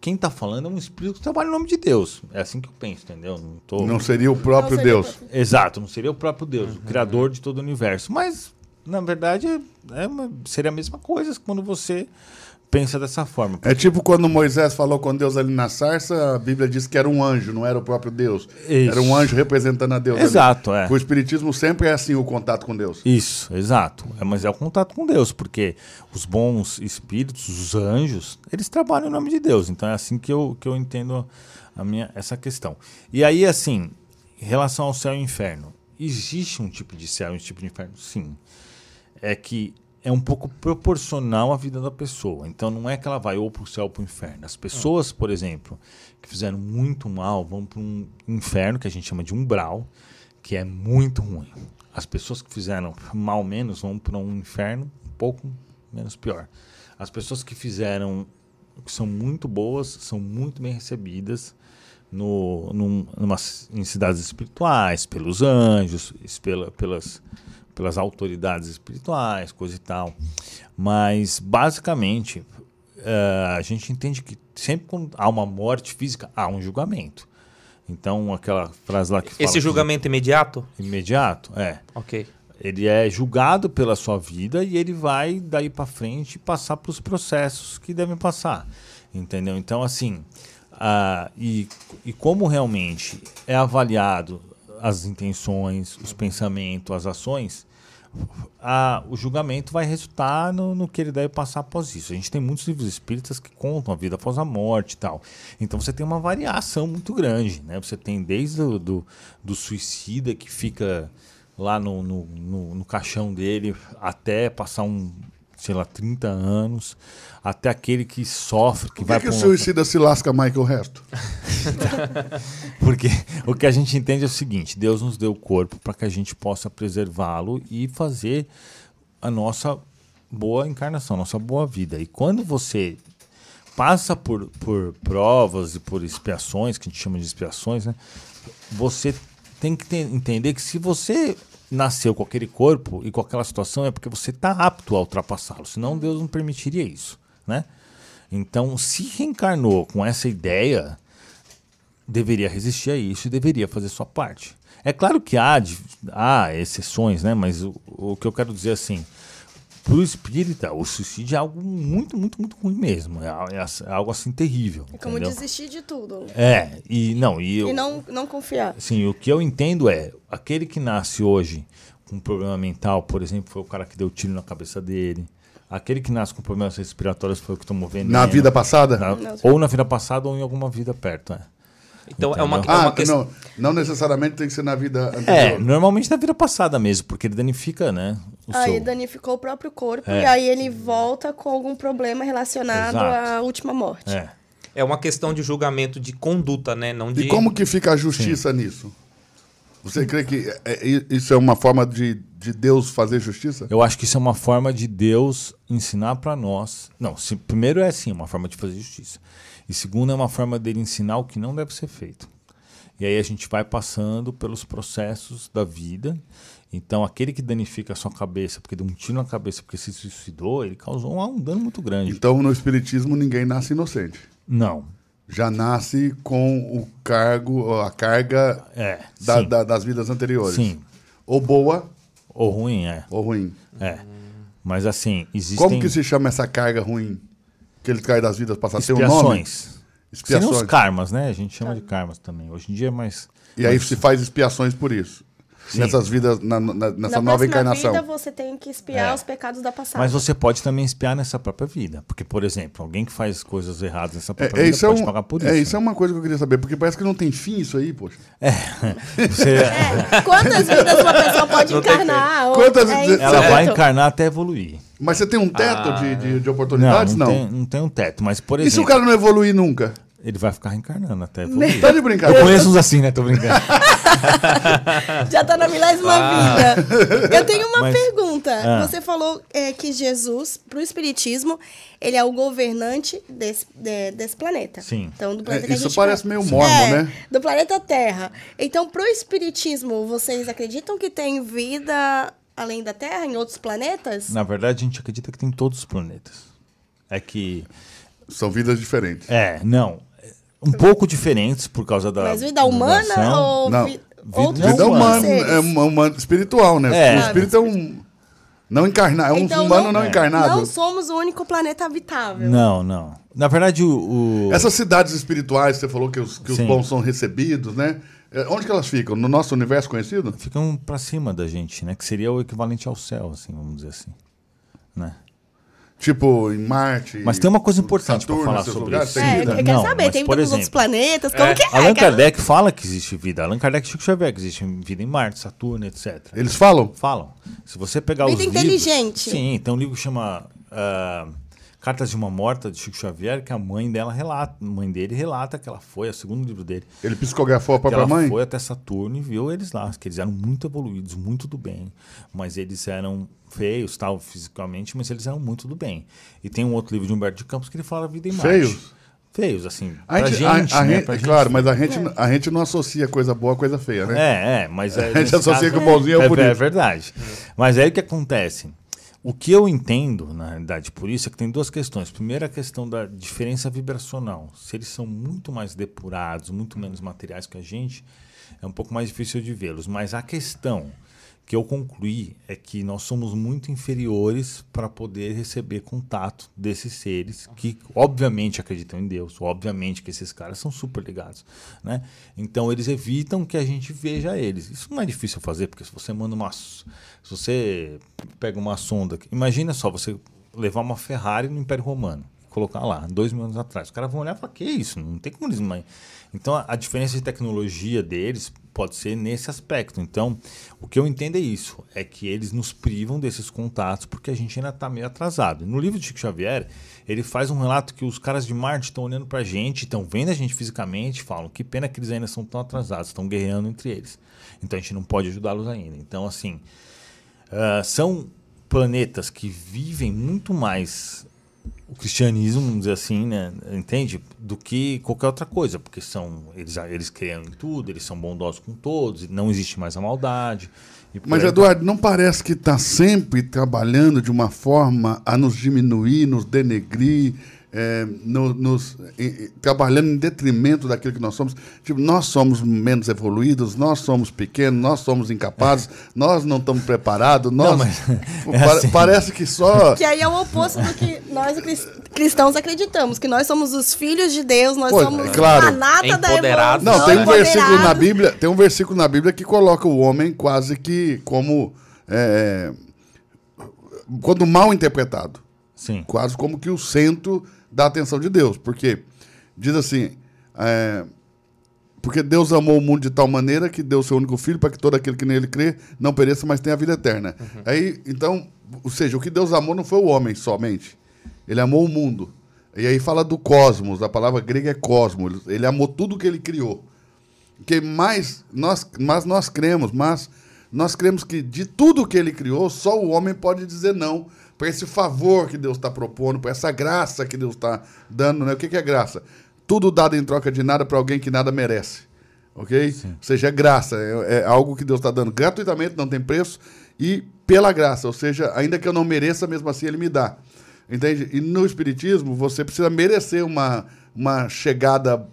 quem está falando é um espírito que trabalha em nome de Deus. É assim que eu penso, entendeu? Não tô... Não seria o próprio Não seria Deus. próprio- Exato, não seria o próprio Deus, o criador de todo o universo. Mas, na verdade, é uma- seria a mesma coisa quando você pensa dessa forma. É tipo quando Moisés falou com Deus ali na sarça, a Bíblia diz que era um anjo, não era o próprio Deus. Isso. Era um anjo representando a Deus. ali. Exato, é. O Espiritismo sempre é assim o contato com Deus. Isso, exato. É, mas é o contato com Deus, porque os bons espíritos, os anjos, eles trabalham em nome de Deus. Então é assim que eu, que eu entendo a minha, essa questão. E aí, assim, em relação ao céu e inferno, existe um tipo de céu e um tipo de inferno? Sim. É que é um pouco proporcional à vida da pessoa. Então não é que ela vai ou para o céu ou para o inferno. As pessoas, por exemplo, que fizeram muito mal vão para um inferno que a gente chama de umbral, que é muito ruim. As pessoas que fizeram mal menos vão para um inferno um pouco menos pior. As pessoas que fizeram que são muito boas são muito bem recebidas no, num, numa, em cidades espirituais, pelos anjos, pela, pelas pelas autoridades espirituais, coisa e tal. Mas, basicamente, uh, a gente entende que sempre quando há uma morte física, há um julgamento. Então, aquela frase lá que Esse julgamento que, imediato? Imediato, é. Ok. Ele é julgado pela sua vida e ele vai daí para frente passar para os processos que devem passar. Entendeu? Então, assim, uh, e, e como realmente é avaliado as intenções, os pensamentos, as ações, a, o julgamento vai resultar no, no, que ele deve passar após isso. A gente tem muitos livros espíritas que contam a vida após a morte e tal. Então você tem uma variação muito grande. Né? Você tem desde o do, do suicida que fica lá no, no, no, no caixão dele até passar um, sei lá, 30 anos, até aquele que sofre, que Por que vai que o suicida se lasca mais que o resto? Porque o que a gente entende é o seguinte: Deus nos deu o corpo para que a gente possa preservá-lo e fazer a nossa boa encarnação, nossa boa vida. E quando você passa por, por provas e por expiações, que a gente chama de expiações, né? Você tem que ter, entender que se você nasceu com aquele corpo e com aquela situação é porque você está apto a ultrapassá-lo, senão Deus não permitiria isso, né? Então, se reencarnou com essa ideia, deveria resistir a isso e deveria fazer sua parte. É claro que há, há exceções, né? Mas o, o que eu quero dizer assim, para o espírita, o suicídio é algo muito, muito, muito ruim mesmo. É, é, é algo assim terrível. É como entendeu? desistir de tudo. É, e não. E, eu, E não, não confiar. Sim, o que eu entendo é, aquele que nasce hoje com um problema mental, por exemplo, foi o cara que deu tiro na cabeça dele. Aquele que nasce com problemas respiratórios foi o que tomou veneno. Na vida passada? Na- ou na vida passada ou em alguma vida perto. É, Então é uma, Entendeu? é uma Ah, questão. não, não necessariamente tem que ser na vida é anterior. normalmente na vida passada mesmo, porque ele danifica, né? O Aí seu... danificou o próprio corpo É. e aí ele volta com algum problema relacionado Exato. à última morte. É. É uma questão de julgamento de conduta, né? Não de. E como que fica a justiça nisso? Você crê que é- é- isso é uma forma de, de Deus fazer justiça? Eu acho que isso é uma forma de Deus ensinar para nós. Não, se, primeiro é assim, uma forma de fazer justiça. E segundo é uma forma dele ensinar o que não deve ser feito. E aí a gente vai passando pelos processos da vida. Então, aquele que danifica a sua cabeça, porque deu um tiro na cabeça porque se suicidou, ele causou um, um dano muito grande. Então, no Espiritismo, ninguém nasce inocente. Não. Já nasce com o cargo, a carga É. da- da- das vidas anteriores. Sim. Ou boa Ou ruim, é. ou ruim. É. Mas assim, existem Como que se chama essa carga ruim que ele traz das vidas passadas? Tem um nome? expiações. Seriam os karmas, né? A gente chama de karmas também. Hoje em dia é mais. E aí se faz expiações por isso. Sim. Nessas vidas, na- na- nessa Na nova encarnação. vida você tem que espiar É. os pecados da passada. Mas você pode também espiar nessa própria vida. Porque, por exemplo, alguém que faz coisas erradas nessa própria É, é, vida isso é, pode um- pagar por é, isso. isso é uma coisa que eu queria saber, porque parece que não tem fim isso aí, poxa. Você- Quantas vidas uma pessoa pode Não encarnar? Ou- Quantas é vezes- ela vai encarnar até evoluir. Mas você tem um teto Ah. de, de, de Não, oportunidades? não, Não. Tem, não tem um teto. Mas, por E se o exemplo, cara não evoluir nunca? ele vai ficar reencarnando até evoluir. Tá de Eu brincadeira? conheço uns assim, né? Tô brincando. Já tá na milésima Ah. vida. Eu tenho uma Mas- pergunta. Ah. Você falou é, que Jesus, pro Espiritismo, ele é o governante desse, de- desse planeta. Sim. Então, do É, planeta que a isso gente parece meio mormon, É, né? Do planeta Terra. Então, pro Espiritismo, vocês acreditam que tem vida além da Terra, em outros planetas? Na verdade, a gente acredita que tem todos os planetas. É que. São vidas diferentes. É, não. Um pouco diferentes por causa da. Mas vida humana ou Não. vi- Vida Vida Não, humana, seres? é uma, uma- espiritual, né? É. O espírito é um. Não encarnado, é um Então, humano não, encarnado. Não somos o único planeta habitável. Não, não. Na verdade, o. o- Essas cidades espirituais, você falou que os, que os bons são recebidos, né? É, Onde que elas ficam? No nosso universo conhecido? ficam pra cima da gente, né? Que seria o equivalente ao céu, assim, vamos dizer assim. Né? Tipo, em Marte. Mas tem uma coisa importante pra Saturno, falar sobre lugares, isso. tem É, vida? eu quero Não, saber, mas, tem por vida nos outros exemplo, planetas, como que é? Allan Kardec fala que existe vida. Allan Kardec e Chico Xavier que existe vida em Marte, Saturno, etc. Eles falam? Falam. Se você pegar Vida os livros... inteligente. Sim, tem um livro que chama ah, Cartas de uma Morta, de Chico Xavier, que a mãe dela relata, a mãe dele relata que ela foi, é o segundo livro dele, Ele psicografou a própria ela mãe? foi até Saturno e viu eles lá, que eles eram muito evoluídos, muito do bem, mas eles eram feios, tal, fisicamente, mas eles eram muito do bem. E tem um outro livro de Humberto de Campos que ele fala a vida em Marte. Feios? Feios, assim, A pra gente, gente, a- a né? gente- Pra gente claro, mas a gente, a gente não associa coisa boa a coisa feia, né? É, é, mas... É, A gente associa caso- que o bonzinho é o é, bonito. é verdade. Mas aí o que acontece? O que eu entendo, na realidade, por isso, é que tem duas questões. Primeiro, a questão da diferença vibracional. Se eles são muito mais depurados, muito menos materiais que a gente, é um pouco mais difícil de vê-los. Mas a questão que eu concluí é que nós somos muito inferiores para poder receber contato desses seres que, obviamente, acreditam em Deus, obviamente que esses caras são super ligados, né? Então eles evitam que a gente veja eles. Isso não é difícil fazer, porque se você manda uma, se você pega uma sonda, imagina só você levar uma Ferrari no Império Romano colocar lá, dois mil anos atrás. Os caras vão olhar falar, que isso? Não tem como eles... Então, a, a diferença de tecnologia deles pode ser nesse aspecto. Então, o que eu entendo é isso, é que eles nos privam desses contatos porque a gente ainda está meio atrasado. No livro de Chico Xavier, ele faz um relato que os caras de Marte estão olhando para a gente, estão vendo a gente fisicamente, falam que pena que eles ainda são tão atrasados, estão guerreando entre eles. Então, a gente não pode ajudá-los ainda. Então, assim, ah, são planetas que vivem muito mais o cristianismo, vamos dizer assim, né, entende? Do que qualquer outra coisa, porque são eles eles criam em tudo, eles são bondosos com todos, não existe mais a maldade. Mas, Eduardo, não parece que está sempre trabalhando de uma forma a nos diminuir, nos denegrir, é, no- nos, e- e- trabalhando em detrimento daquilo que nós somos? Tipo, nós somos menos evoluídos, nós somos pequenos, nós somos incapazes, nós não estamos preparados, nós... mas é Pa- assim. Parece que só... Que aí é o oposto do que nós cris- cristãos acreditamos, que nós somos os filhos de Deus, nós Pois, somos é claro. a nata da evolução. Não, tem um versículo na. Bíblia, tem um versículo na Bíblia que coloca o homem quase que como é, quando mal interpretado, Sim. quase como que o centro da atenção de Deus, porque diz assim, é, porque Deus amou o mundo de tal maneira que deu seu único filho para que todo aquele que nele crê não pereça, mas tenha a vida eterna. Aí, então, ou seja, o que Deus amou não foi o homem somente, ele amou o mundo. E aí fala do cosmos, a palavra grega é cosmos. Ele amou tudo que ele criou. Que mais nós, mas nós cremos, mas nós cremos que de tudo que ele criou, só o homem pode dizer não para esse favor que Deus está propondo, para essa graça que Deus está dando. Né? O que, que é graça? Tudo dado em troca de nada para alguém que nada merece. Ok? Ou seja, é graça, é, é algo que Deus está dando gratuitamente, não tem preço, e pela graça. Ou seja, ainda que eu não mereça, mesmo assim ele me dá. Entende? E no Espiritismo, você precisa merecer uma, uma chegada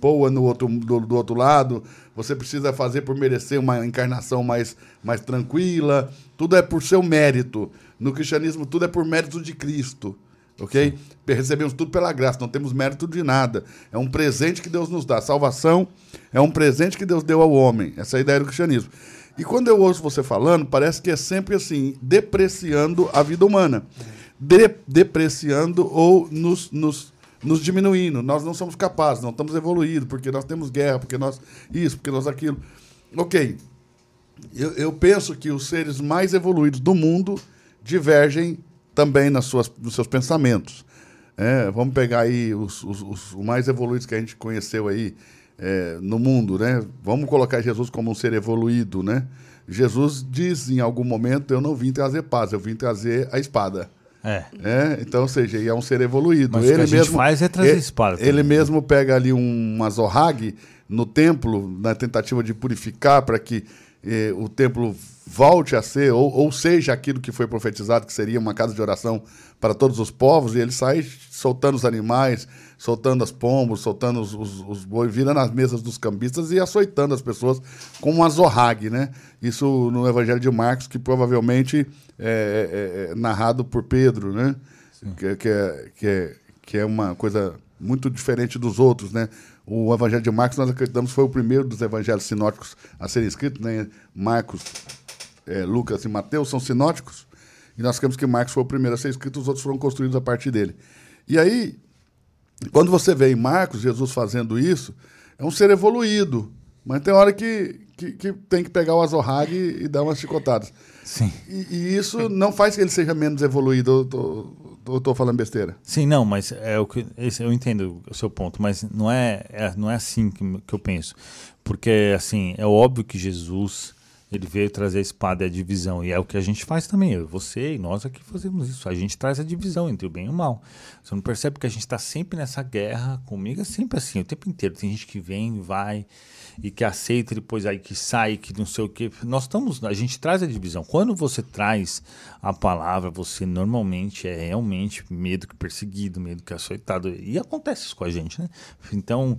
boa no outro, do, do outro lado, você precisa fazer por merecer uma encarnação mais, mais tranquila, tudo é por seu mérito. No cristianismo, tudo é por mérito de Cristo. Ok? Recebemos tudo pela graça, não temos mérito de nada. É um presente que Deus nos dá. Salvação é um presente que Deus deu ao homem. Essa é a ideia do cristianismo. E quando eu ouço você falando, parece que é sempre assim, depreciando a vida humana. De- depreciando ou nos, nos, nos diminuindo. Nós não somos capazes, não estamos evoluídos, porque nós temos guerra, porque nós isso, porque nós aquilo. Ok. Eu, eu penso que os seres mais evoluídos do mundo divergem também nas suas, nos seus pensamentos. É, vamos pegar aí os, os, os mais evoluídos que a gente conheceu aí é, no mundo, né? Vamos colocar Jesus como um ser evoluído, né? Jesus diz em algum momento: Eu não vim trazer paz, eu vim trazer a espada. É. É, então, ou seja, ele é um ser evoluído. Mas o que a gente faz é trazer ele, espada Ele também. mesmo pega ali um, uma zorrague no templo, na tentativa de purificar para que eh, o templo volte a ser, ou, ou seja aquilo que foi profetizado, que seria uma casa de oração para todos os povos, e ele sai soltando os animais, soltando as pombos, soltando os, os, os bois, virando as mesas dos cambistas e açoitando as pessoas com uma zorrague, né? Isso no Evangelho de Marcos, que provavelmente é, é- é narrado por Pedro, né? Que, que, é, que, é, que é uma coisa muito diferente dos outros, né? O Evangelho de Marcos, nós acreditamos, foi o primeiro dos evangelhos sinóticos a serem escritos, né? Marcos, é, Lucas e Mateus são sinóticos. E nós sabemos que Marcos foi o primeiro a ser escrito, os outros foram construídos a partir dele. E aí, quando você vê em Marcos Jesus fazendo isso, é um ser evoluído. Mas tem hora que, que, que tem que pegar o azorrague e dar umas chicotadas. Sim. E, e isso não faz que ele seja menos evoluído. Eu tô falando besteira. Sim, não, mas é o que esse, eu entendo o seu ponto, mas não é, é não é assim que, que eu penso, porque assim é óbvio que Jesus ele veio trazer a espada e a divisão. E é o que a gente faz também. Eu, você e nós aqui fazemos isso. A gente traz a divisão entre o bem e o mal. Você não percebe que a gente está sempre nessa guerra comigo? É sempre assim, o tempo inteiro. Tem gente que vem, vai e que aceita, depois aí que sai, que não sei o que. Nós estamos, a gente traz a divisão. Quando você traz a palavra, você normalmente é realmente medo que perseguido, medo que açoitado. E acontece isso com a gente, né? Então,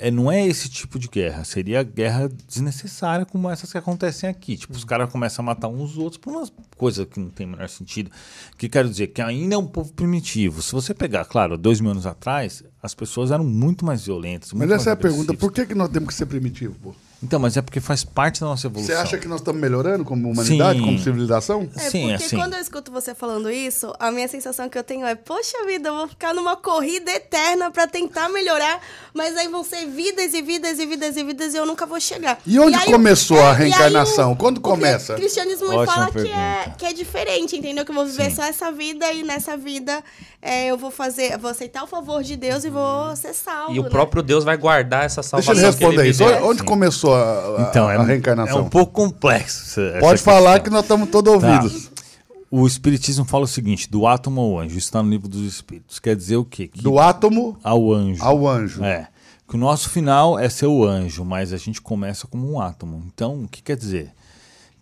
é, não é esse tipo de guerra. Seria guerra desnecessária como essas que acontecem aqui. Tipo, os caras começam a matar uns outros por umas coisas que não tem o menor sentido. Que quero dizer que ainda é um povo primitivo. Se você pegar, claro, dois mil anos atrás, as pessoas eram muito mais violentas. Mas essa é a pergunta: por que, que nós temos que ser primitivos, pô? Então, mas é porque faz parte da nossa evolução. Você acha que nós estamos melhorando como humanidade, Sim. como civilização? É, Sim, porque assim. quando eu escuto você falando isso, a minha sensação que eu tenho é, poxa vida, eu vou ficar numa corrida eterna pra tentar melhorar, mas aí vão ser vidas e vidas e vidas e vidas e eu nunca vou chegar. E onde aí- começou a e aí reencarnação? o- Quando começa? O cristianismo Ótima fala que é, que é diferente, entendeu? Que eu vou viver Sim. só essa vida e nessa vida é, eu vou fazer, eu vou aceitar o favor de Deus e vou ser salvo. E o né? próprio Deus vai guardar essa Deixa salvação ele responder que ele isso. Onde Sim. A, a- Então, é, a reencarnação? é um pouco complexo. essa- Pode essa falar que nós estamos todos ouvidos. Tá. O Espiritismo fala o seguinte: do átomo ao anjo, isso está no livro dos Espíritos. Quer dizer o quê? Que Do átomo ao anjo. ao anjo. É. Que o nosso final é ser o anjo, mas a gente começa como um átomo. Então, o que quer dizer?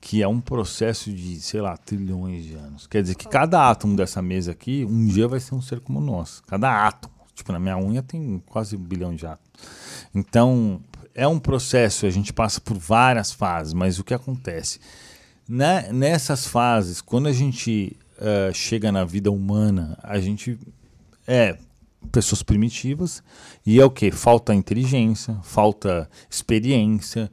Que é um processo de, sei lá, trilhões de anos. Quer dizer que cada átomo dessa mesa aqui, um dia vai ser um ser como nós. Cada átomo. Tipo, na minha unha tem quase um bilhão de átomos. Então, é um processo, a gente passa por várias fases, mas o que acontece? Na- nessas fases, quando a gente eh, chega na vida humana, a gente é pessoas primitivas e é o que? Falta inteligência, falta experiência.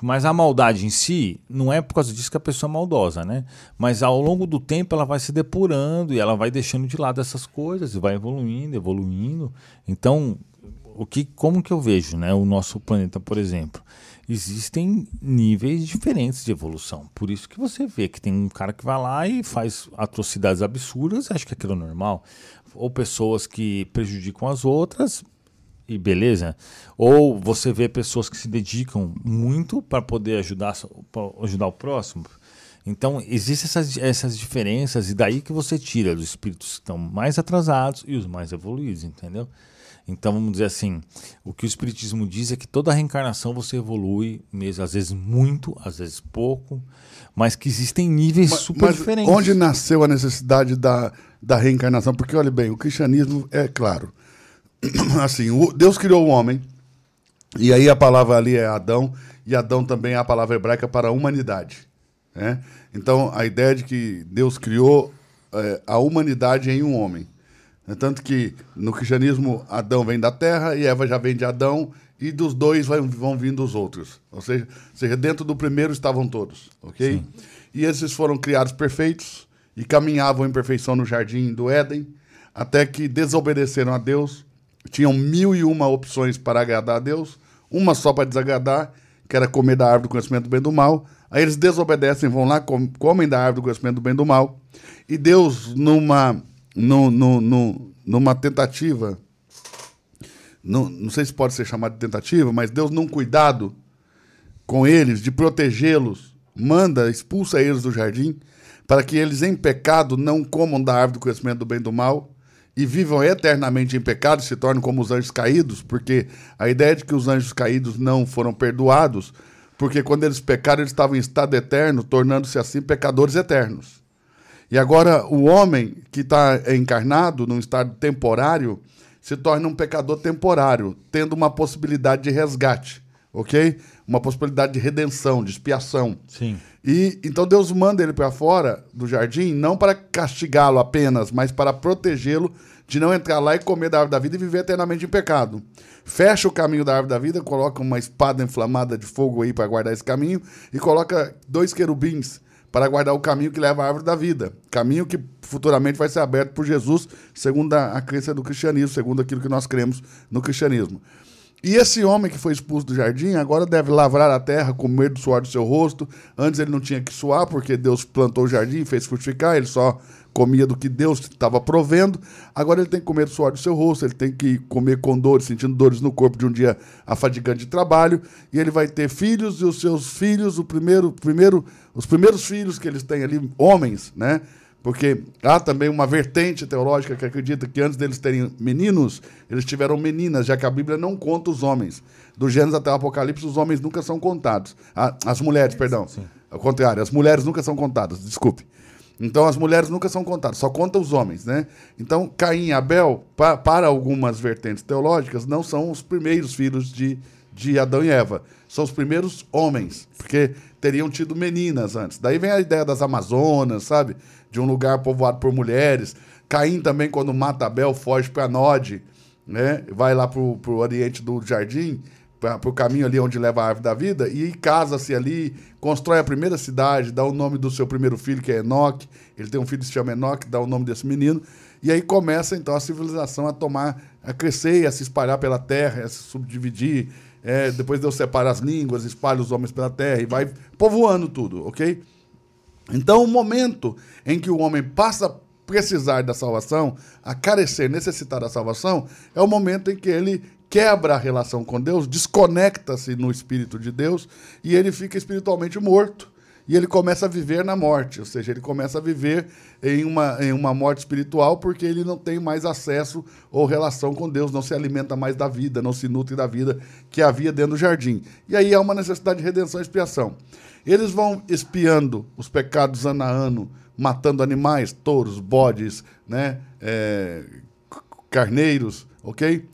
Mas a maldade em si não é por causa disso que a pessoa é maldosa, né? Mas ao longo do tempo ela vai se depurando e ela vai deixando de lado essas coisas e vai evoluindo, evoluindo. Então, o que, como que eu vejo, né? O nosso planeta, por exemplo, existem níveis diferentes de evolução. Por isso que você vê que tem um cara que vai lá e faz atrocidades absurdas, acho que aquilo é normal. Ou pessoas que prejudicam as outras, e beleza. Ou você vê pessoas que se dedicam muito para poder ajudar, ajudar o próximo. Então, existem essas, essas diferenças, e daí que você tira dos espíritos que estão mais atrasados e os mais evoluídos, entendeu? Então, vamos dizer assim: o que o Espiritismo diz é que toda reencarnação você evolui, mesmo às vezes muito, às vezes pouco, mas que existem níveis Ma- super Mas diferentes. onde nasceu a necessidade da, da reencarnação? Porque, olha bem, o cristianismo é claro. Assim, o- Deus criou o homem, e aí a palavra ali é Adão, e Adão também é a palavra hebraica para a humanidade. né? Então, a ideia de que Deus criou eh, a humanidade em um homem. É tanto que no cristianismo Adão vem da terra e Eva já vem de Adão e dos dois vai- vão vindo os outros. Ou seja, seja, dentro do primeiro estavam todos, ok? E esses foram criados perfeitos e caminhavam em perfeição no jardim do Éden, até que desobedeceram a Deus. Tinham mil e uma opções para agradar a Deus, uma só para desagradar, que era comer da árvore do conhecimento do bem e do mal. Aí eles desobedecem, vão lá, com- comem da árvore do conhecimento do bem e do mal. E Deus, numa, no, no, no- numa tentativa, não, não sei se pode ser chamado de tentativa, mas Deus, num cuidado com eles, de protegê-los, manda, expulsa eles do jardim, para que eles em pecado não comam da árvore do conhecimento do bem e do mal e vivam eternamente em pecado, se tornem como os anjos caídos, porque a ideia de que os anjos caídos não foram perdoados, porque quando eles pecaram, eles estavam em estado eterno, tornando-se assim pecadores eternos. E agora o homem que está encarnado num estado temporário se torna um pecador temporário, tendo uma possibilidade de resgate, ok? Uma possibilidade de redenção, de expiação. Sim. E então Deus manda ele para fora do jardim, não para castigá-lo apenas, mas para protegê-lo de não entrar lá e comer da árvore da vida e viver eternamente em pecado. Fecha o caminho da árvore da vida, coloca uma espada inflamada de fogo aí para guardar esse caminho e coloca dois querubins para guardar o caminho que leva à árvore da vida. Caminho que futuramente vai ser aberto por Jesus, segundo a, a crença do cristianismo, segundo aquilo que nós cremos no cristianismo. E esse homem que foi expulso do jardim agora deve lavrar a terra, comer do suor do seu rosto. Antes ele não tinha que suar, porque Deus plantou o jardim, fez frutificar, ele só comia do que Deus estava provendo. Agora ele tem que comer do suor do seu rosto, ele tem que comer com dores, sentindo dores no corpo de um dia afadigante de trabalho. E ele vai ter filhos, e os seus filhos, o primeiro, primeiro, os primeiros filhos que eles têm ali, homens, né? Porque há também uma vertente teológica que acredita que antes deles terem meninos, eles tiveram meninas, já que a Bíblia não conta os homens. Do Gênesis até o Apocalipse, os homens nunca são contados. Ah, as mulheres, perdão. Sim. Ao contrário, as mulheres nunca são contadas, desculpe. Então as mulheres nunca são contadas, só conta os homens, né? Então Caim e Abel, pa, para algumas vertentes teológicas, não são os primeiros filhos de, de Adão e Eva. São os primeiros homens, porque teriam tido meninas antes. Daí vem a ideia das Amazonas, sabe? de um lugar povoado por mulheres. Caim também, quando mata Abel, foge para Nod, né? vai lá para o oriente do jardim, para o caminho ali onde leva a árvore da vida, e casa-se ali, constrói a primeira cidade, dá o nome do seu primeiro filho, que é Enoque. Ele tem um filho que se chama Enoque, dá o nome desse menino. E aí começa então a civilização a tomar, a crescer, a se espalhar pela terra, a se subdividir. É, depois Deus separa as línguas, espalha os homens pela terra e vai povoando tudo, ok? Então, o momento em que o homem passa a precisar da salvação, a carecer, necessitar da salvação, é o momento em que ele quebra a relação com Deus, desconecta-se no Espírito de Deus e ele fica espiritualmente morto. E ele começa a viver na morte, ou seja, ele começa a viver em uma, em uma morte espiritual porque ele não tem mais acesso ou relação com Deus, não se alimenta mais da vida, não se nutre da vida que havia dentro do jardim. E aí há uma necessidade de redenção e expiação. Eles vão espiando os pecados ano a ano, matando animais, touros, bodes, né, é, carneiros, ok?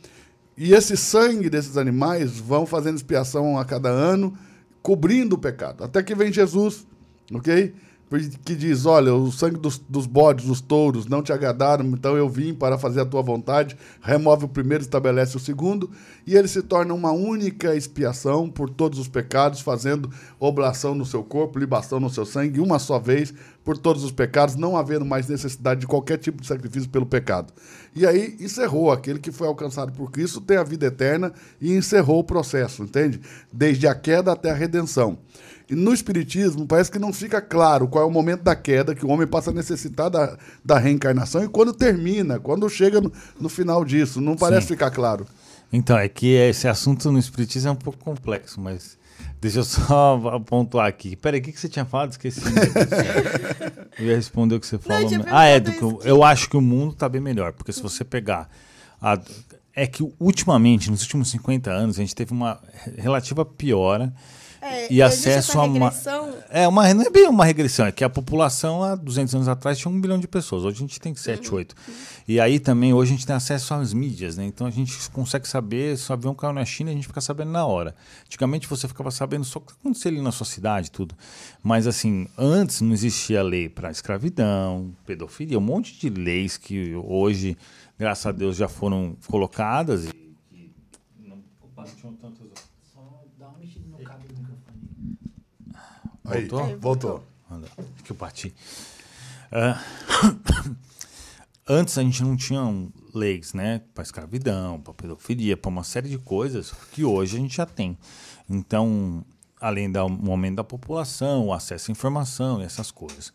E esse sangue desses animais vão fazendo expiação a cada ano, cobrindo o pecado. Até que vem Jesus, ok? Que diz: Olha, o sangue dos, dos bodes, dos touros não te agradaram, então eu vim para fazer a tua vontade. Remove o primeiro, estabelece o segundo, e ele se torna uma única expiação por todos os pecados, fazendo oblação no seu corpo, libação no seu sangue, uma só vez por todos os pecados, não havendo mais necessidade de qualquer tipo de sacrifício pelo pecado. E aí encerrou aquele que foi alcançado por Cristo, tem a vida eterna e encerrou o processo, entende? Desde a queda até a redenção. E no Espiritismo, parece que não fica claro qual é o momento da queda, que o homem passa a necessitar da, da reencarnação e quando termina, quando chega no, no final disso. Não parece Sim. ficar claro. Então, é que esse assunto no Espiritismo é um pouco complexo, mas deixa eu só pontuar aqui. Peraí, o que, que você tinha falado? Esqueci. eu ia responder o que você falou. Não, ah, é, do que eu, eu acho que o mundo está bem melhor, porque se você pegar. A, é que ultimamente, nos últimos 50 anos, a gente teve uma relativa piora é, e acesso a uma. É, uma, não é bem uma regressão, é que a população há 200 anos atrás tinha um bilhão de pessoas, hoje a gente tem 7, uhum. 8. E aí também, hoje a gente tem acesso às mídias, né? Então a gente consegue saber, se o avião caiu na China, a gente fica sabendo na hora. Antigamente você ficava sabendo só o que acontecia ali na sua cidade, tudo. Mas assim, antes não existia lei para escravidão, pedofilia, um monte de leis que hoje, graças a Deus, já foram colocadas e. Não, tinham tantos Aí, voltou? voltou. Que eu bati. Uh, antes a gente não tinha leis, né? Para escravidão, para pedofilia, para uma série de coisas que hoje a gente já tem. Então, além do aumento da população, o acesso à informação e essas coisas.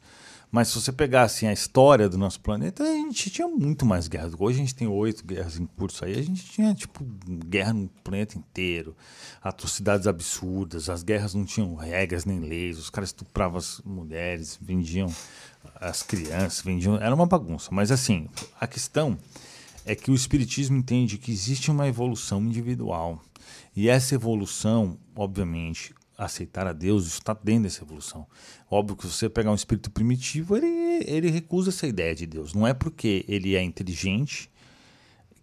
Mas se você pegar assim, a história do nosso planeta, a gente tinha muito mais guerras. Hoje a gente tem oito guerras em curso aí. A gente tinha, tipo, guerra no planeta inteiro, atrocidades absurdas. As guerras não tinham regras nem leis. Os caras estupravam as mulheres, vendiam as crianças, vendiam. Era uma bagunça. Mas assim, a questão é que o Espiritismo entende que existe uma evolução individual. E essa evolução, obviamente, aceitar a Deus, isso está dentro dessa evolução. Óbvio que se você pegar um espírito primitivo, ele, ele recusa essa ideia de Deus. Não é porque ele é inteligente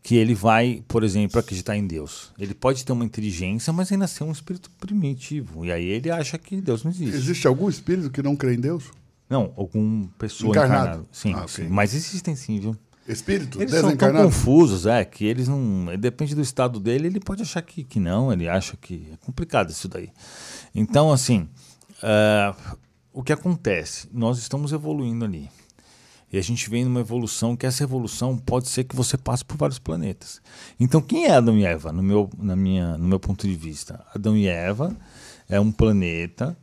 que ele vai, por exemplo, acreditar em Deus. Ele pode ter uma inteligência, mas ainda ser um espírito primitivo. E aí ele acha que Deus não existe. Existe algum espírito que não crê em Deus? Não, alguma pessoa encarnada. encarnada. Sim, ah, okay. sim, mas existem sim, viu? Espírito eles são tão confusos, é, que eles não. Depende do estado dele, ele pode achar que, que não, ele acha que é complicado isso daí. Então, assim, uh, o que acontece? Nós estamos evoluindo ali. E a gente vem numa evolução que essa evolução pode ser que você passe por vários planetas. Então, quem é Adão e Eva, no meu, na minha, no meu ponto de vista? Adão e Eva é um planeta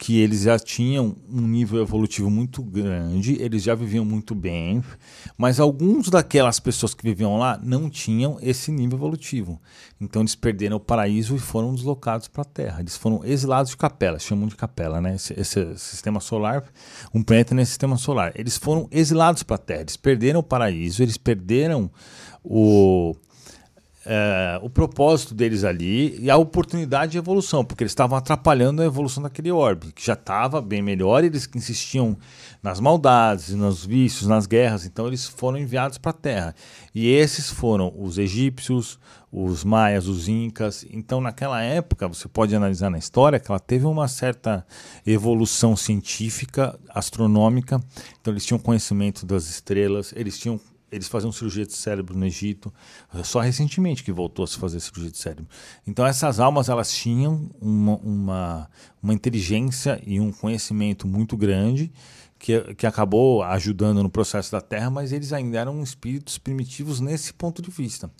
que eles já tinham um nível evolutivo muito grande, eles já viviam muito bem, mas alguns daquelas pessoas que viviam lá não tinham esse nível evolutivo. Então eles perderam o paraíso e foram deslocados para a Terra. Eles foram exilados de capela, chamam de capela, né? Esse, esse sistema solar, um planeta nesse sistema solar. Eles foram exilados para a Terra, eles perderam o paraíso, eles perderam o é, o propósito deles ali e a oportunidade de evolução, porque eles estavam atrapalhando a evolução daquele orbe, que já estava bem melhor, eles insistiam nas maldades, nos vícios, nas guerras, então eles foram enviados para a Terra. E esses foram os egípcios, os maias, os incas. Então, naquela época, você pode analisar na história que ela teve uma certa evolução científica, astronômica. Então, eles tinham conhecimento das estrelas, eles tinham eles faziam cirurgia de cérebro no Egito, só recentemente que voltou a se fazer cirurgia de cérebro. Então essas almas elas tinham uma, uma, uma inteligência e um conhecimento muito grande que, que acabou ajudando no processo da Terra, mas eles ainda eram espíritos primitivos nesse ponto de vista.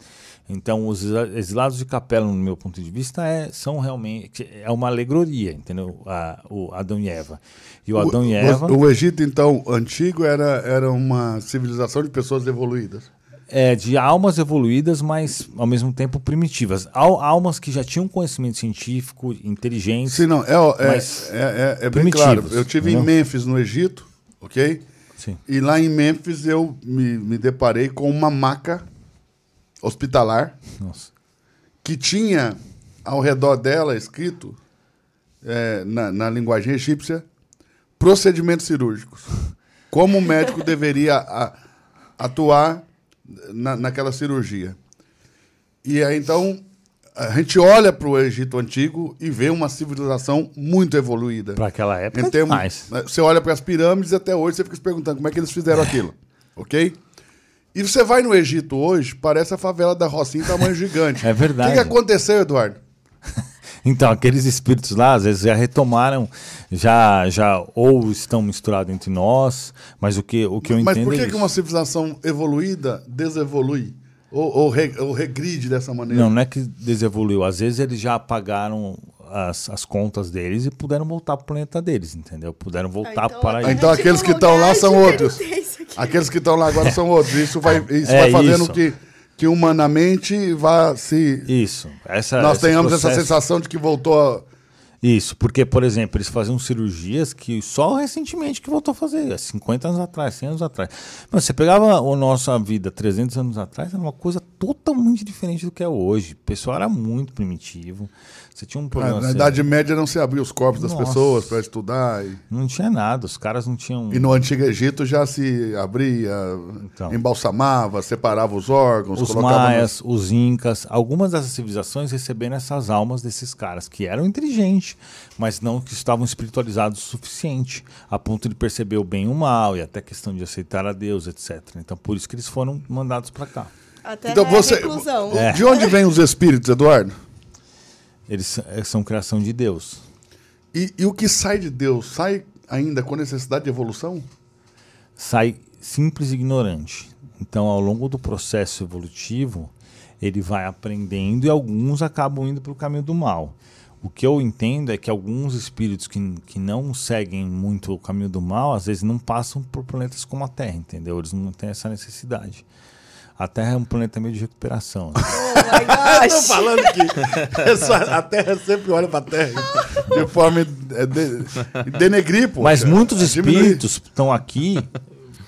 Então, os exilados de capela, no meu ponto de vista, é, são realmente é uma alegoria, entendeu? A, o Adão e Eva. E o Adão o, e Eva. O, o Egito, então, antigo, era, era uma civilização de pessoas evoluídas. É, de almas evoluídas, mas ao mesmo tempo primitivas. Al, almas que já tinham conhecimento científico, inteligentes. Sim, não, é, é, é, é, é bem claro. Eu tive em Mênfis, no Egito, ok? Sim. E lá em Mênfis eu me, me deparei com uma maca hospitalar Nossa. que tinha ao redor dela escrito é, na, na linguagem egípcia procedimentos cirúrgicos. Como o médico deveria a, atuar na, naquela cirurgia. E aí então a gente olha para o Egito antigo e vê uma civilização muito evoluída. Para aquela época, em termos, né, Você olha para as pirâmides e até hoje você fica se perguntando como é que eles fizeram aquilo, ok? E você vai no Egito hoje, parece a favela da Rocinha em tamanho gigante. É verdade. O que, que aconteceu, Eduardo? Então, aqueles espíritos lá, às vezes já retomaram, já, já ou estão misturados entre nós, mas o que, o que eu mas entendo por que, é que uma civilização evoluída desevolui? Ou, ou, re, ou regride dessa maneira? Não, não é que desevoluiu. Às vezes eles já apagaram as, as contas deles e puderam voltar para o planeta deles, entendeu? Puderam voltar Ah, então, para a aí. gente Então aqueles que estão lá lugar são outros. Aqueles que estão lá agora são outros. Isso vai, isso É vai fazendo isso. que, que humanamente vá se. Isso. Essa, nós tenhamos essa processo- sensação de que voltou a. Isso, porque, por exemplo, eles faziam cirurgias que só recentemente que voltou a fazer, há 50 anos atrás, 100 anos atrás. Mas você pegava a nossa vida 300 anos atrás, era uma coisa totalmente diferente do que é hoje. O pessoal era muito primitivo. Você tinha um problema. Na Idade Média não se abria os corpos das Nossa. pessoas para estudar. E, Não tinha nada, os caras não tinham. e no Antigo Egito já se abria, Então. embalsamava, separava os órgãos, Os maias, os incas, algumas dessas civilizações receberam essas almas desses caras que eram inteligentes, mas não que estavam espiritualizados o suficiente, a ponto de perceber o bem e o mal e até questão de aceitar a Deus, etc. Então por isso que eles foram mandados para cá. Até Então você. reclusão. É. De onde vêm os espíritos, Eduardo? Eles eh, são criação de Deus. E, e o que sai de Deus sai ainda com necessidade de evolução? sai simples e ignorante. Então, ao longo do processo evolutivo, ele vai aprendendo e alguns acabam indo para o caminho do mal. O que eu entendo é que alguns espíritos que, que não seguem muito o caminho do mal, às vezes não passam por planetas como a Terra, entendeu? Eles não têm essa necessidade. A Terra é um planeta meio de recuperação. né? Oh gosh. falando que essa- a Terra sempre olha pra Terra de forma é, de, denegrir, pô. Mas muitos É diminuir. espíritos estão aqui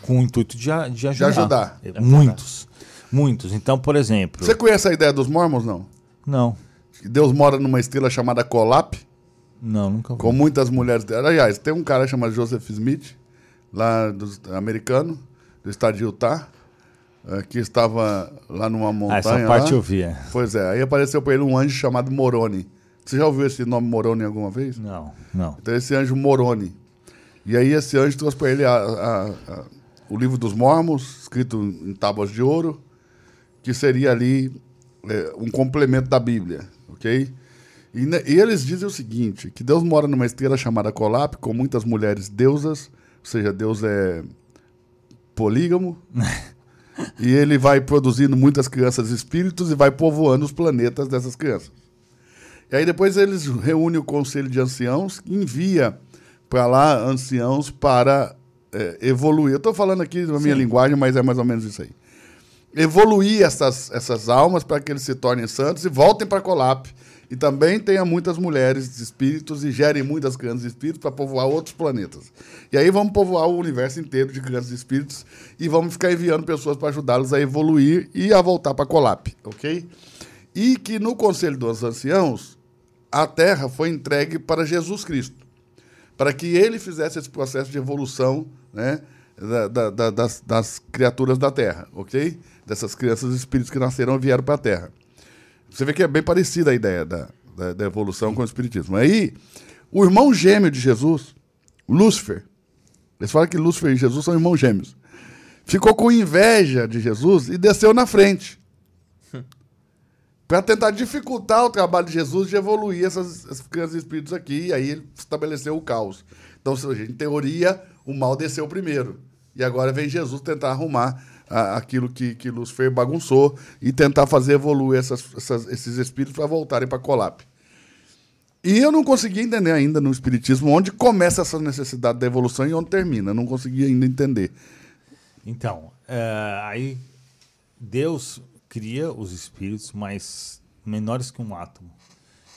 com o intuito de, a- de ajudar. ajudar. É, Muitos. Muitos. Então, por exemplo. Você conhece a ideia dos mormons, não? Não. Que Deus mora numa estrela chamada Colap, Não, nunca vi. com muitas mulheres. Aliás, tem um cara chamado Joseph Smith, lá do americano, do estado de Utah, que estava lá numa montanha. Ah, essa parte lá. eu vi. é. Pois é, aí apareceu para ele um anjo chamado Moroni. Você já ouviu esse nome Moroni alguma vez? Não, não. Então esse anjo Moroni. E aí esse anjo trouxe para ele a- a- a- o livro dos Mormons, escrito em tábuas de ouro, que seria ali é, um complemento da Bíblia, ok? E, e eles dizem o seguinte: que Deus mora numa estrela chamada Colap, com muitas mulheres deusas, ou seja, Deus é polígamo. e ele vai produzindo muitas crianças espíritos e vai povoando os planetas dessas crianças. E aí depois eles reúnem o conselho de anciãos e envia para lá anciãos para é, evoluir. Eu estou falando aqui na minha linguagem, mas é mais ou menos isso aí. Evoluir essas, essas almas para que eles se tornem santos e voltem para Colap. E também tenha muitas mulheres espíritos e gerem muitas crianças espíritos para povoar outros planetas. E aí vamos povoar o universo inteiro de crianças espíritos e vamos ficar enviando pessoas para ajudá-los a evoluir e a voltar para Colap, ok? E que no Conselho dos Anciãos, a Terra foi entregue para Jesus Cristo, para que ele fizesse esse processo de evolução né, da- da- das, das criaturas da Terra, ok? Dessas crianças espíritos que nasceram e vieram para a Terra. Você vê que é bem parecida a ideia da, da, da evolução com o Espiritismo. Aí, o irmão gêmeo de Jesus, Lúcifer, eles falam que Lúcifer e Jesus são irmãos gêmeos, ficou com inveja de Jesus e desceu na frente. para tentar dificultar o trabalho de Jesus de evoluir essas, essas crianças espíritos aqui, e aí ele estabeleceu o caos. Então, em teoria, o mal desceu primeiro. E agora vem Jesus tentar arrumar a- aquilo que, que Lúcifer bagunçou e tentar fazer evoluir essas- essas- esses espíritos para voltarem para Colap. E eu não consegui entender ainda no Espiritismo onde começa essa necessidade da evolução e onde termina. Eu não consegui ainda entender. Então, é, aí Deus cria os espíritos mais menores que um átomo.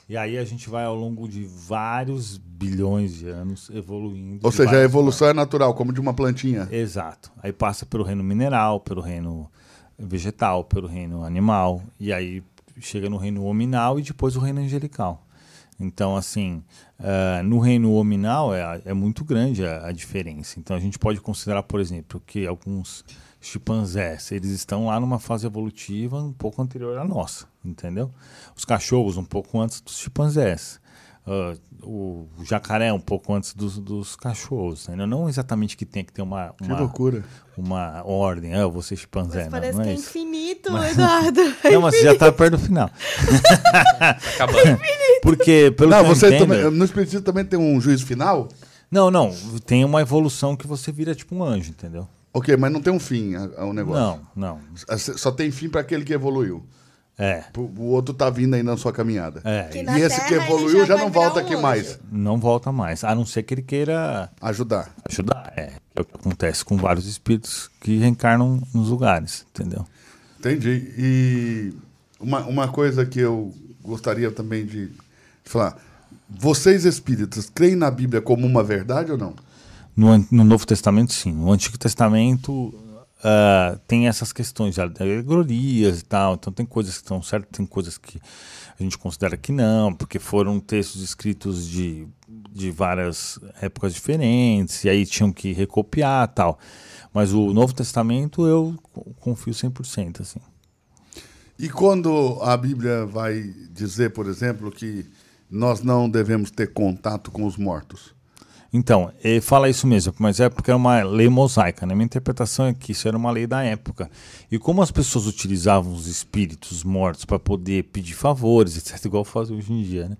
E aí a gente vai ao longo de vários bilhões de anos evoluindo. Ou seja, a evolução é natural, como de uma plantinha. Exato. Aí passa pelo reino mineral, pelo reino vegetal, pelo reino animal, e aí chega no reino hominal e depois o reino angelical. Então, assim, ah, no reino hominal é, é muito grande a, a diferença. Então, a gente pode considerar, por exemplo, que alguns chimpanzés, eles estão lá numa fase evolutiva um pouco anterior à nossa, entendeu? Os cachorros um pouco antes dos chimpanzés. Ah, o jacaré um pouco antes dos, dos cachorros, entendeu? Não exatamente que tenha que ter uma, Que uma, loucura. uma ordem, ah, ser chimpanzé, Mas não, parece não que é é isso. infinito, Eduardo. Não, mas você já tá perto do final. Acabando. Porque, pelo Não, que eu você entendo, também, no Espiritismo também tem um juízo final? Não, não, tem uma evolução que você vira tipo um anjo, entendeu? Ok, mas não tem um fim ao negócio. Não, não. Só tem fim para aquele que evoluiu. É, O outro tá vindo ainda na sua caminhada. é. E esse Terra que evoluiu já já não volta um aqui anjo. mais. Não volta mais. A não ser que ele queira Ajudar. ajudar. É, é o que acontece com vários espíritos que reencarnam nos lugares, entendeu? Entendi. E uma, uma coisa que eu gostaria também de falar. Vocês espíritas creem na Bíblia como uma verdade ou não? No, no Novo Testamento, sim. No Antigo Testamento ah, tem essas questões de alegorias e tal. Então tem coisas que estão certas, tem coisas que a gente considera que não, porque foram textos escritos de, de várias épocas diferentes, e aí tinham que recopiar tal. Mas o Novo Testamento eu co- confio 100%, assim. E quando a Bíblia vai dizer, por exemplo, que nós não devemos ter contato com os mortos? Então, eh, fala isso mesmo, mas é porque é uma lei mosaica. Né? Minha interpretação é que isso era uma lei da época. E como as pessoas utilizavam os espíritos mortos para poder pedir favores, etc., igual fazem hoje em dia, né?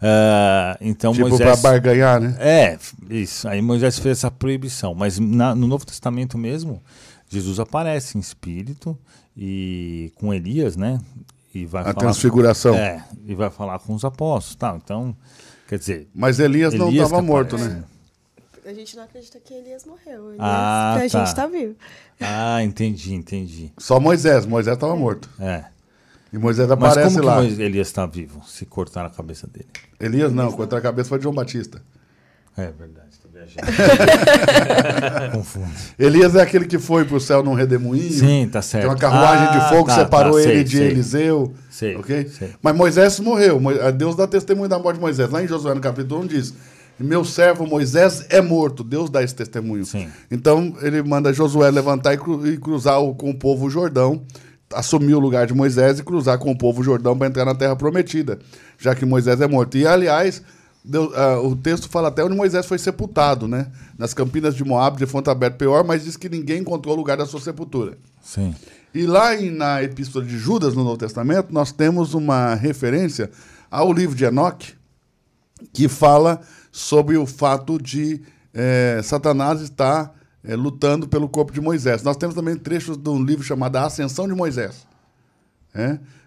Ah, então tipo, para Moisés. barganhar, né? É, isso. Aí Moisés fez essa proibição. Mas na- no Novo Testamento mesmo, Jesus aparece em espírito e com Elias, né? E vai A falar transfiguração. É, e vai falar com os apóstolos, tal. Então, quer dizer, Mas Elias, não Elias estava que morto, né? A gente não acredita que Elias morreu. Elias, Ah, que a tá. gente tá vivo. Ah, entendi, entendi. Só Moisés. Moisés estava morto. É. E Moisés Mas aparece como que lá. Moisés- Elias está vivo? Se cortar a cabeça dele. Elias não, contra a cabeça foi de João Batista. É verdade, estou viajando. Confundo. Elias é aquele que foi pro céu num redemoinho. Sim, tá certo. Tem uma carruagem Ah, de fogo que tá, separou tá, ele sei, de sei. Eliseu. Sei, ok? sei. Mas Moisés morreu. Mo- Deus dá testemunho da morte de Moisés. Lá em Josué, no capítulo 1, diz: Meu servo Moisés é morto. Deus dá esse testemunho. Sim. Então ele manda Josué levantar e, cru- e cruzar o- com o povo o Jordão, assumir o lugar de Moisés e cruzar com o povo o Jordão para entrar na terra prometida, já que Moisés é morto. E aliás, Deus- ah, o texto fala até onde Moisés foi sepultado, né? Nas campinas de Moab, de fonte aberta Peor, mas diz que ninguém encontrou o lugar da sua sepultura. Sim. E lá em- na Epístola de Judas, no Novo Testamento, nós temos uma referência Há o livro de Enoque, que fala sobre o fato de é, Satanás estar é, lutando pelo corpo de Moisés. Nós temos também trechos de um livro chamado A Ascensão de Moisés.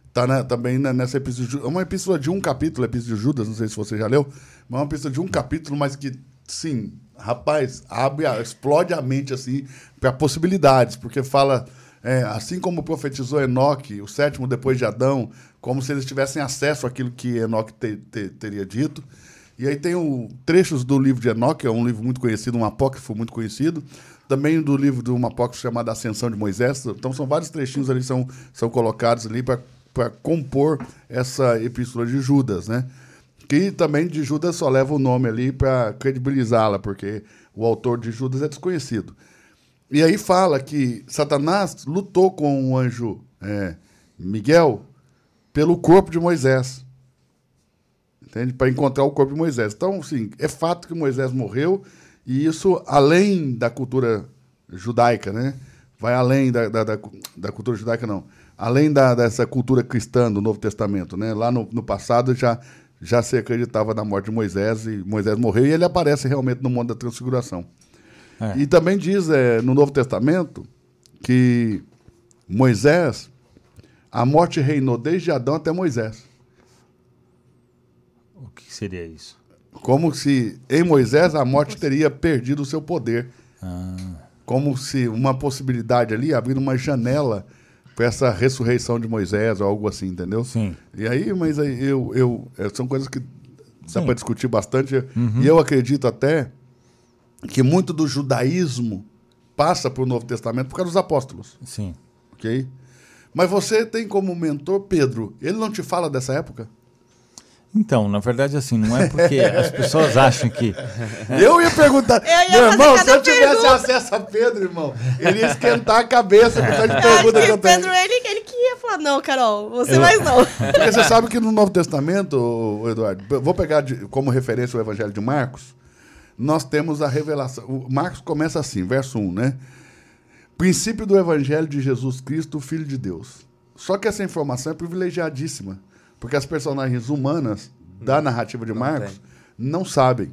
Está é? também nessa epístola. É uma epístola de um capítulo, epístola de Judas, não sei se você já leu, mas é uma epístola de um capítulo, mas que, sim, rapaz, abre, explode a mente assim para possibilidades, porque fala. É, assim como profetizou Enoque, o sétimo depois de Adão, como se eles tivessem acesso àquilo que Enoque te, te, teria dito. E aí tem o, trechos do livro de Enoque, é um livro muito conhecido, um apócrifo muito conhecido. Também do livro de um apócrifo chamado Ascensão de Moisés. Então são vários trechinhos ali são são colocados ali para compor essa epístola de Judas, né? Que também de Judas só leva o nome ali para credibilizá-la, porque o autor de Judas é desconhecido. E aí fala que Satanás lutou com o anjo é, Miguel pelo corpo de Moisés entende? Para encontrar o corpo de Moisés. Então, sim, é fato que Moisés morreu e isso além da cultura judaica, né? Vai além da, da, da, da cultura judaica, não. Além da, dessa cultura cristã do Novo Testamento, né? Lá no, no passado já, já se acreditava na morte de Moisés e Moisés morreu e ele aparece realmente no mundo da transfiguração. É. E também diz é, no Novo Testamento que Moisés, a morte reinou desde Adão até Moisés que seria isso? Como se em Moisés a morte teria perdido o seu poder. Ah. Como se uma possibilidade ali, abrir uma janela para essa ressurreição de Moisés ou algo assim, entendeu? Sim. E aí, mas aí eu, eu é, são coisas que dá para discutir bastante. Uhum. E eu acredito até que muito do judaísmo passa para o Novo Testamento por causa dos apóstolos. Sim. Ok? Mas você tem como mentor Pedro. Ele não te fala dessa época? Então, na verdade, assim, não é porque as pessoas acham que. Eu ia perguntar. Eu ia meu irmão, se eu tivesse pergunta. acesso a Pedro, irmão, ele ia esquentar a cabeça com tanta pergunta que eu tenho. Pedro, ele, ele que ia falar, não, Carol, você eu... mais não. Porque você sabe que no Novo Testamento, Eduardo, vou pegar de, como referência o Evangelho de Marcos, nós temos a revelação. O Marcos começa assim, verso 1, né? Princípio do Evangelho de Jesus Cristo, Filho de Deus. Só que essa informação é privilegiadíssima porque as personagens humanas da narrativa de Marcos não, não sabem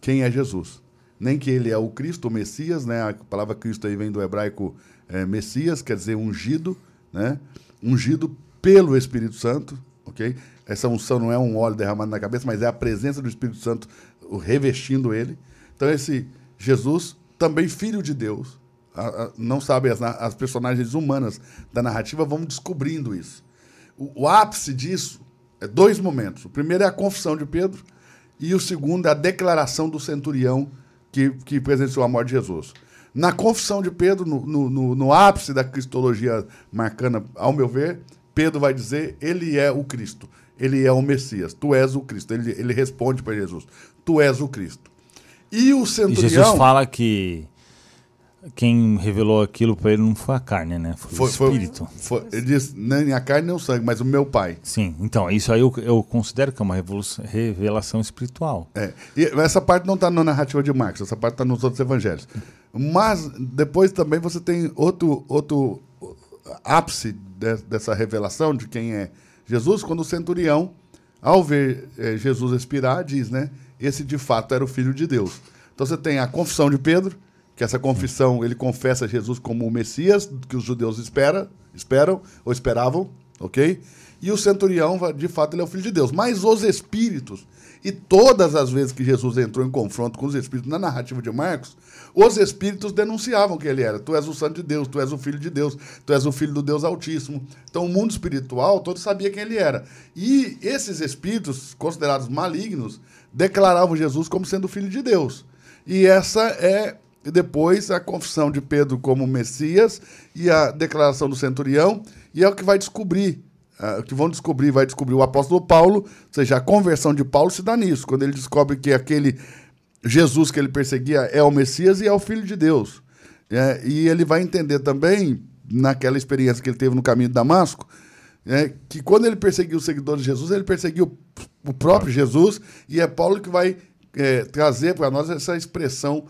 quem é Jesus. Nem que ele é o Cristo, o Messias, né? A palavra Cristo aí vem do hebraico é, Messias, quer dizer ungido, né? Ungido pelo Espírito Santo, ok? Essa unção não é um óleo derramado na cabeça, mas é a presença do Espírito Santo revestindo ele. Então esse Jesus, também filho de Deus, a, a, não sabe, as, as personagens humanas da narrativa vão descobrindo isso. O, o ápice disso é dois momentos. O primeiro é a confissão de Pedro e o segundo é a declaração do centurião que, que presenciou a morte de Jesus. Na confissão de Pedro, no, no, no, no ápice da cristologia marcana, ao meu ver, Pedro vai dizer: Ele é o Cristo, ele é o Messias, tu és o Cristo. Ele, ele responde para Jesus: Tu és o Cristo. E o centurião. E Jesus fala que quem revelou aquilo para ele não foi a carne, né? Foi, foi o espírito. Foi, ele diz, nem a carne nem o sangue, mas o meu pai. Sim, então, isso aí eu, eu considero que é uma revelação espiritual. É. E essa parte não está na narrativa de Marcos, essa parte está nos outros evangelhos. Mas depois também você tem outro, outro ápice de, dessa revelação de quem é Jesus, quando o centurião, ao ver é, Jesus expirar, diz, né? Esse de fato era o filho de Deus. Então você tem a confissão de Pedro que essa confissão ele confessa Jesus como o Messias que os judeus espera, esperam ou esperavam, ok? E o centurião, de fato, ele é o filho de Deus. Mas os espíritos, e todas as vezes que Jesus entrou em confronto com os espíritos na narrativa de Marcos, os espíritos denunciavam que ele era. Tu és o santo de Deus, tu és o filho de Deus, tu és o filho do Deus Altíssimo. Então o mundo espiritual todo sabia quem ele era. E esses espíritos, considerados malignos, declaravam Jesus como sendo o filho de Deus. E essa é e depois a confissão de Pedro como Messias e a declaração do centurião, e é o que vai descobrir, uh, o que vão descobrir, vai descobrir o apóstolo Paulo, ou seja, a conversão de Paulo se dá nisso, quando ele descobre que aquele Jesus que ele perseguia é o Messias e é o Filho de Deus. É, e ele vai entender também, naquela experiência que ele teve no caminho de Damasco, é, que quando ele perseguiu os seguidores de Jesus, ele perseguiu o próprio Jesus, e é Paulo que vai é, trazer para nós essa expressão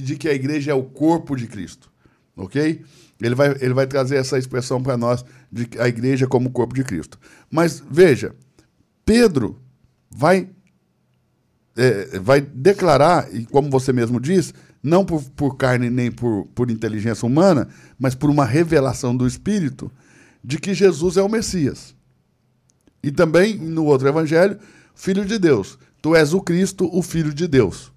de que a igreja é o corpo de Cristo. Ok? Ele vai, ele vai trazer essa expressão para nós de a igreja como corpo de Cristo. Mas veja, Pedro vai, é, vai declarar, e como você mesmo diz, não por, por carne nem por, por inteligência humana, mas por uma revelação do Espírito, de que Jesus é o Messias. E também no outro evangelho, Filho de Deus. Tu és o Cristo, o Filho de Deus.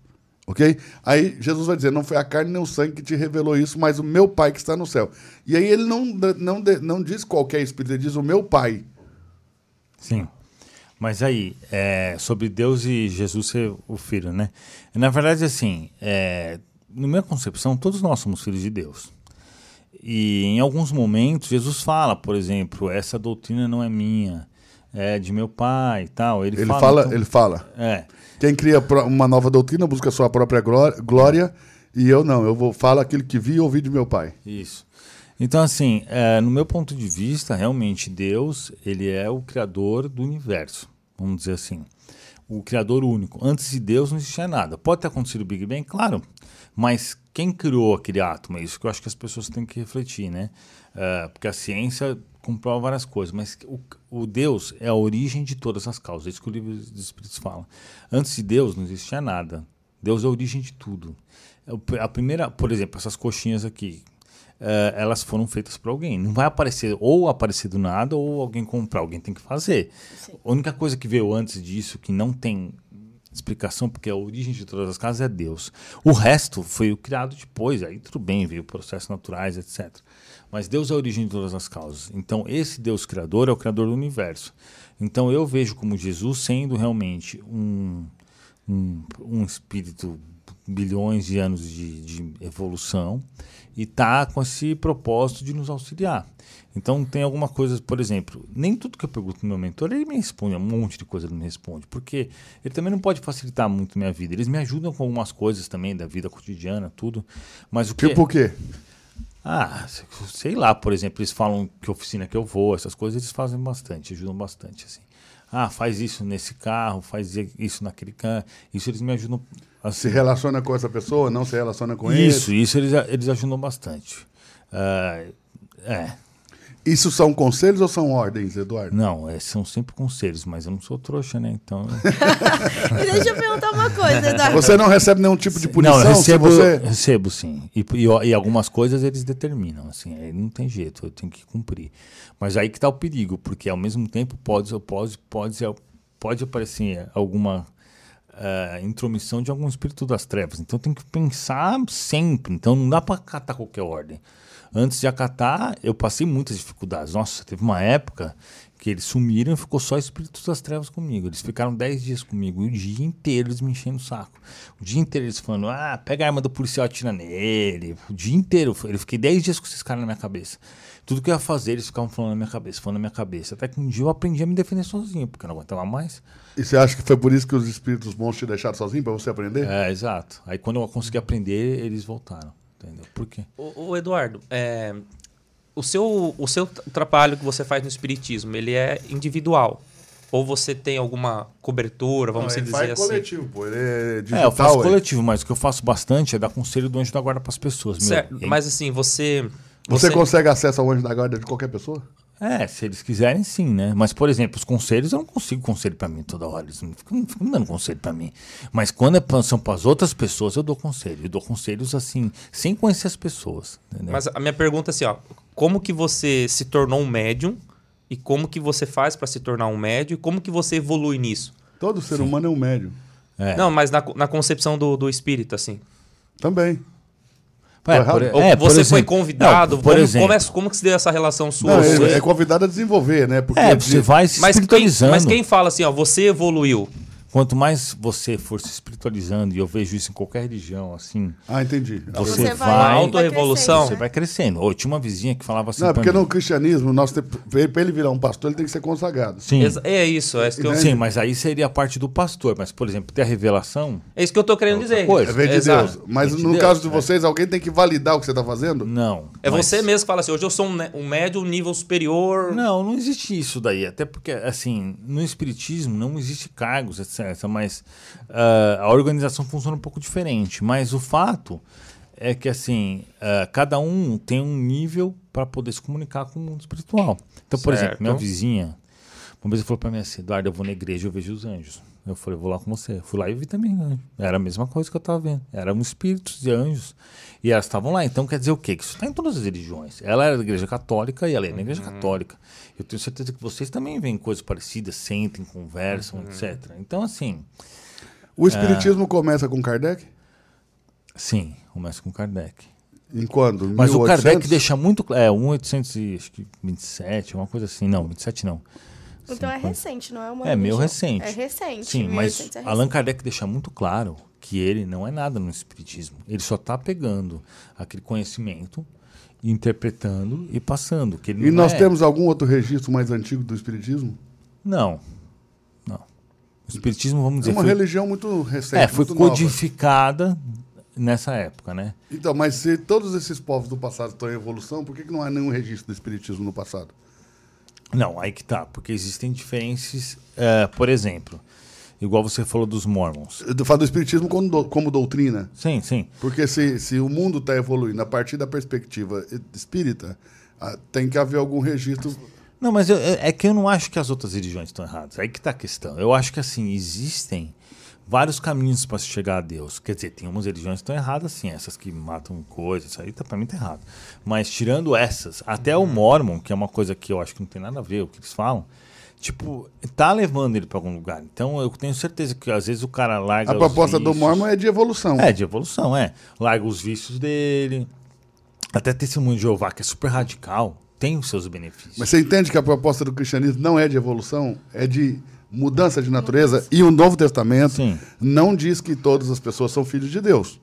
Ok? Aí Jesus vai dizer: Não foi a carne nem o sangue que te revelou isso, mas o meu Pai que está no céu. E aí ele não, não, não diz qualquer espírito, ele diz o meu Pai. Sim. Mas aí, é, sobre Deus e Jesus ser o filho, né? Na verdade, assim, é, na minha concepção, todos nós somos filhos de Deus. E em alguns momentos, Jesus fala, por exemplo, essa doutrina não é minha, é de meu pai e tal. Ele, Ele fala. fala, então- ele fala. É. Quem cria uma nova doutrina busca sua própria gló- glória, e eu não, eu vou falo aquilo que vi e ouvi de meu pai. Isso. Então, assim, é, no meu ponto de vista, realmente Deus, ele é o criador do universo, vamos dizer assim. O criador único. Antes de Deus não existia nada. Pode ter acontecido o Big Bang, claro, mas quem criou aquele átomo? É isso que eu acho que as pessoas têm que refletir, né? É, porque a ciência comprova várias coisas, mas o, o Deus é a origem de todas as causas. É isso que o livro dos Espíritos fala. Antes de Deus não existia nada. Deus é a origem de tudo. A primeira, por exemplo, essas coxinhas aqui, eh, elas foram feitas por alguém. Não vai aparecer ou aparecer do nada ou alguém comprar. Alguém tem que fazer. A única coisa que veio antes disso que não tem explicação, porque a origem de todas as casas é Deus. O resto foi o criado depois. Aí tudo bem, veio processos naturais, etc. Mas Deus é a origem de todas as causas. Então esse Deus criador é o criador do universo. Então eu vejo como Jesus sendo realmente um um, um espírito bilhões de anos de, de evolução e tá com esse propósito de nos auxiliar. Então tem alguma coisa, por exemplo, nem tudo que eu pergunto no meu mentor ele me responde, um monte de coisa ele me responde, porque ele também não pode facilitar muito minha vida. Eles me ajudam com algumas coisas também da vida cotidiana, tudo, mas o que Tipo o quê? Ah, sei lá, por exemplo, eles falam que oficina que eu vou, essas coisas eles fazem bastante, ajudam bastante, assim. Ah, faz isso nesse carro, faz isso naquele carro. Isso eles me ajudam. Se Assim, relaciona com essa pessoa, não se relaciona com isso, ele. isso eles, eles ajudam bastante. Ah, é, Isso são conselhos ou são ordens, Eduardo? não, é, são sempre conselhos, mas eu não sou trouxa, né? Então. Deixa eu perguntar uma coisa, Eduardo. Você não recebe nenhum tipo de punição não, eu recebo, você. recebo sim. E, e, e algumas coisas eles determinam, assim, aí não tem jeito, eu tenho que cumprir. Mas aí que está o perigo, porque ao mesmo tempo pode, pode, pode, pode aparecer alguma eh, intromissão de algum espírito das trevas. Então tem que pensar sempre. Então não dá para acatar qualquer ordem. Antes de acatar, eu passei muitas dificuldades. Nossa, teve uma época que eles sumiram e ficou só espíritos das trevas comigo. Eles ficaram 10 dias comigo e o dia inteiro eles me enchendo o saco. O dia inteiro eles falando: ah, pega a arma do policial e atira nele. O dia inteiro. Eu fiquei 10 dias com esses caras na minha cabeça. Tudo que eu ia fazer, eles ficavam falando na minha cabeça, falando na minha cabeça. Até que um dia eu aprendi a me defender sozinho, porque eu não aguentava mais. E você acha que foi por isso que os espíritos bons te deixaram sozinho pra você aprender? É, exato. Aí quando eu consegui aprender, eles voltaram. Entendeu? Por quê? O, o Eduardo, é, o, seu, o seu trabalho que você faz no Espiritismo, ele é individual? Ou você tem alguma cobertura, vamos Não, ele dizer faz assim? coletivo, pô. Ele é digital. é, eu faço é. coletivo, mas o que eu faço bastante é dar conselho do anjo da guarda para as pessoas. Certo, mas assim, você... Você consegue acesso ao anjo da guarda de qualquer pessoa? É, se eles quiserem, sim, né? Mas, por exemplo, os conselhos, eu não consigo conselho pra mim toda hora. Eles não ficam, não ficam dando conselho pra mim. Mas quando é pra- são pras outras pessoas, eu dou conselho. Eu dou conselhos assim, sem conhecer as pessoas. Entendeu? Mas a minha pergunta é assim, ó, como que você se tornou um médium e como que você faz para se tornar um médium e como que você evolui nisso? Todo ser humano é um médium. É. Não, mas na, na concepção do, do espírito, assim. Também. É, por-? Ou é, você foi exemplo- convidado, Não, por como, exemplo, como, é, como que se deu essa relação sua? Não, ele é convidado a desenvolver, né? Porque é, você vai se mas, quem, mas quem fala assim, ó, você evoluiu? Quanto mais você for se espiritualizando, e eu vejo isso em qualquer religião, assim, Ah, entendi. Você Você vai- vai, auto-revolução. você vai crescendo. Ou tinha uma vizinha que falava assim. Não, é porque mim. no cristianismo, nós pra ele virar um pastor, ele tem que ser consagrado. Sim. É isso, é isso que eu, Sim, mas aí seria a parte do pastor. Mas, por exemplo, ter a revelação. é isso que eu tô querendo Outra dizer. coisa. É vem de Exato. Deus. Mas Vem de no Deus, caso de é. vocês, alguém tem que validar o que você está fazendo? Não. É mas- você mesmo que fala assim, hoje eu sou um, né- um nível superior. Não, não existe isso daí. Até porque, assim, no Espiritismo não existe cargos, etc. Mas ah, a organização funciona um pouco diferente. Mas o fato é que, assim, ah, cada um tem um nível para poder se comunicar com o mundo espiritual. Então, por Certo. exemplo, minha vizinha, uma vez falou para mim assim: Eduardo, eu vou na igreja e eu vejo os anjos. Eu falei, vou lá com você. Fui lá e vi também anjo. Era a mesma coisa que eu estava vendo. Eram espíritos de anjos. E elas estavam lá. Então quer dizer o quê? Que isso está em todas as religiões. Ela era da igreja católica e ela é da igreja católica. Eu tenho certeza que vocês também veem coisas parecidas, sentem, conversam, etc. Então, assim, O espiritismo começa com Kardec? sim, começa com Kardec. Em quando? Mas o 1800? Kardec deixa muito claro. É, 1827, uma coisa assim. Não, 27 não. Então é 50. recente, não é uma É meio religião. recente. É recente. Sim, mas 1800 é Allan recente. Kardec deixa muito claro que ele não é nada no espiritismo. Ele só está pegando aquele conhecimento, interpretando e passando. Que E nós é- temos algum outro registro mais antigo do espiritismo? Não, não. O espiritismo, vamos É dizer, uma foi, religião muito recente, é, foi muito nova. codificada nessa época, né? Então, mas se todos esses povos do passado estão em evolução, por que, que não há nenhum registro do espiritismo no passado? Não, aí que tá, porque existem diferenças, é, por exemplo, igual você falou dos mormons. Eu falo do espiritismo como, do- como doutrina. Sim, sim. Porque se, se o mundo está evoluindo a partir da perspectiva espírita, ah, tem que haver algum registro. Não, mas eu- é é que eu não acho que as outras religiões estão erradas. Aí que tá a questão. Eu acho que assim, existem vários caminhos para se chegar a Deus. Quer dizer, tem umas religiões que estão erradas, sim, essas que matam coisas, isso aí tá, pra mim tá errado. Mas tirando essas, até o Mormon, que é uma coisa que eu acho que não tem nada a ver o que eles falam, tipo, tá levando ele para algum lugar. Então eu tenho certeza que às vezes o cara larga. A os proposta do. Mormon é de evolução. É, de evolução, é. Larga os vícios dele. Até testemunho de Jeová, que é super radical, tem os seus benefícios. Mas você entende que a proposta do cristianismo não é de evolução, é de mudança de natureza. E o Novo Testamento Sim. não diz que todas as pessoas são filhos de Deus.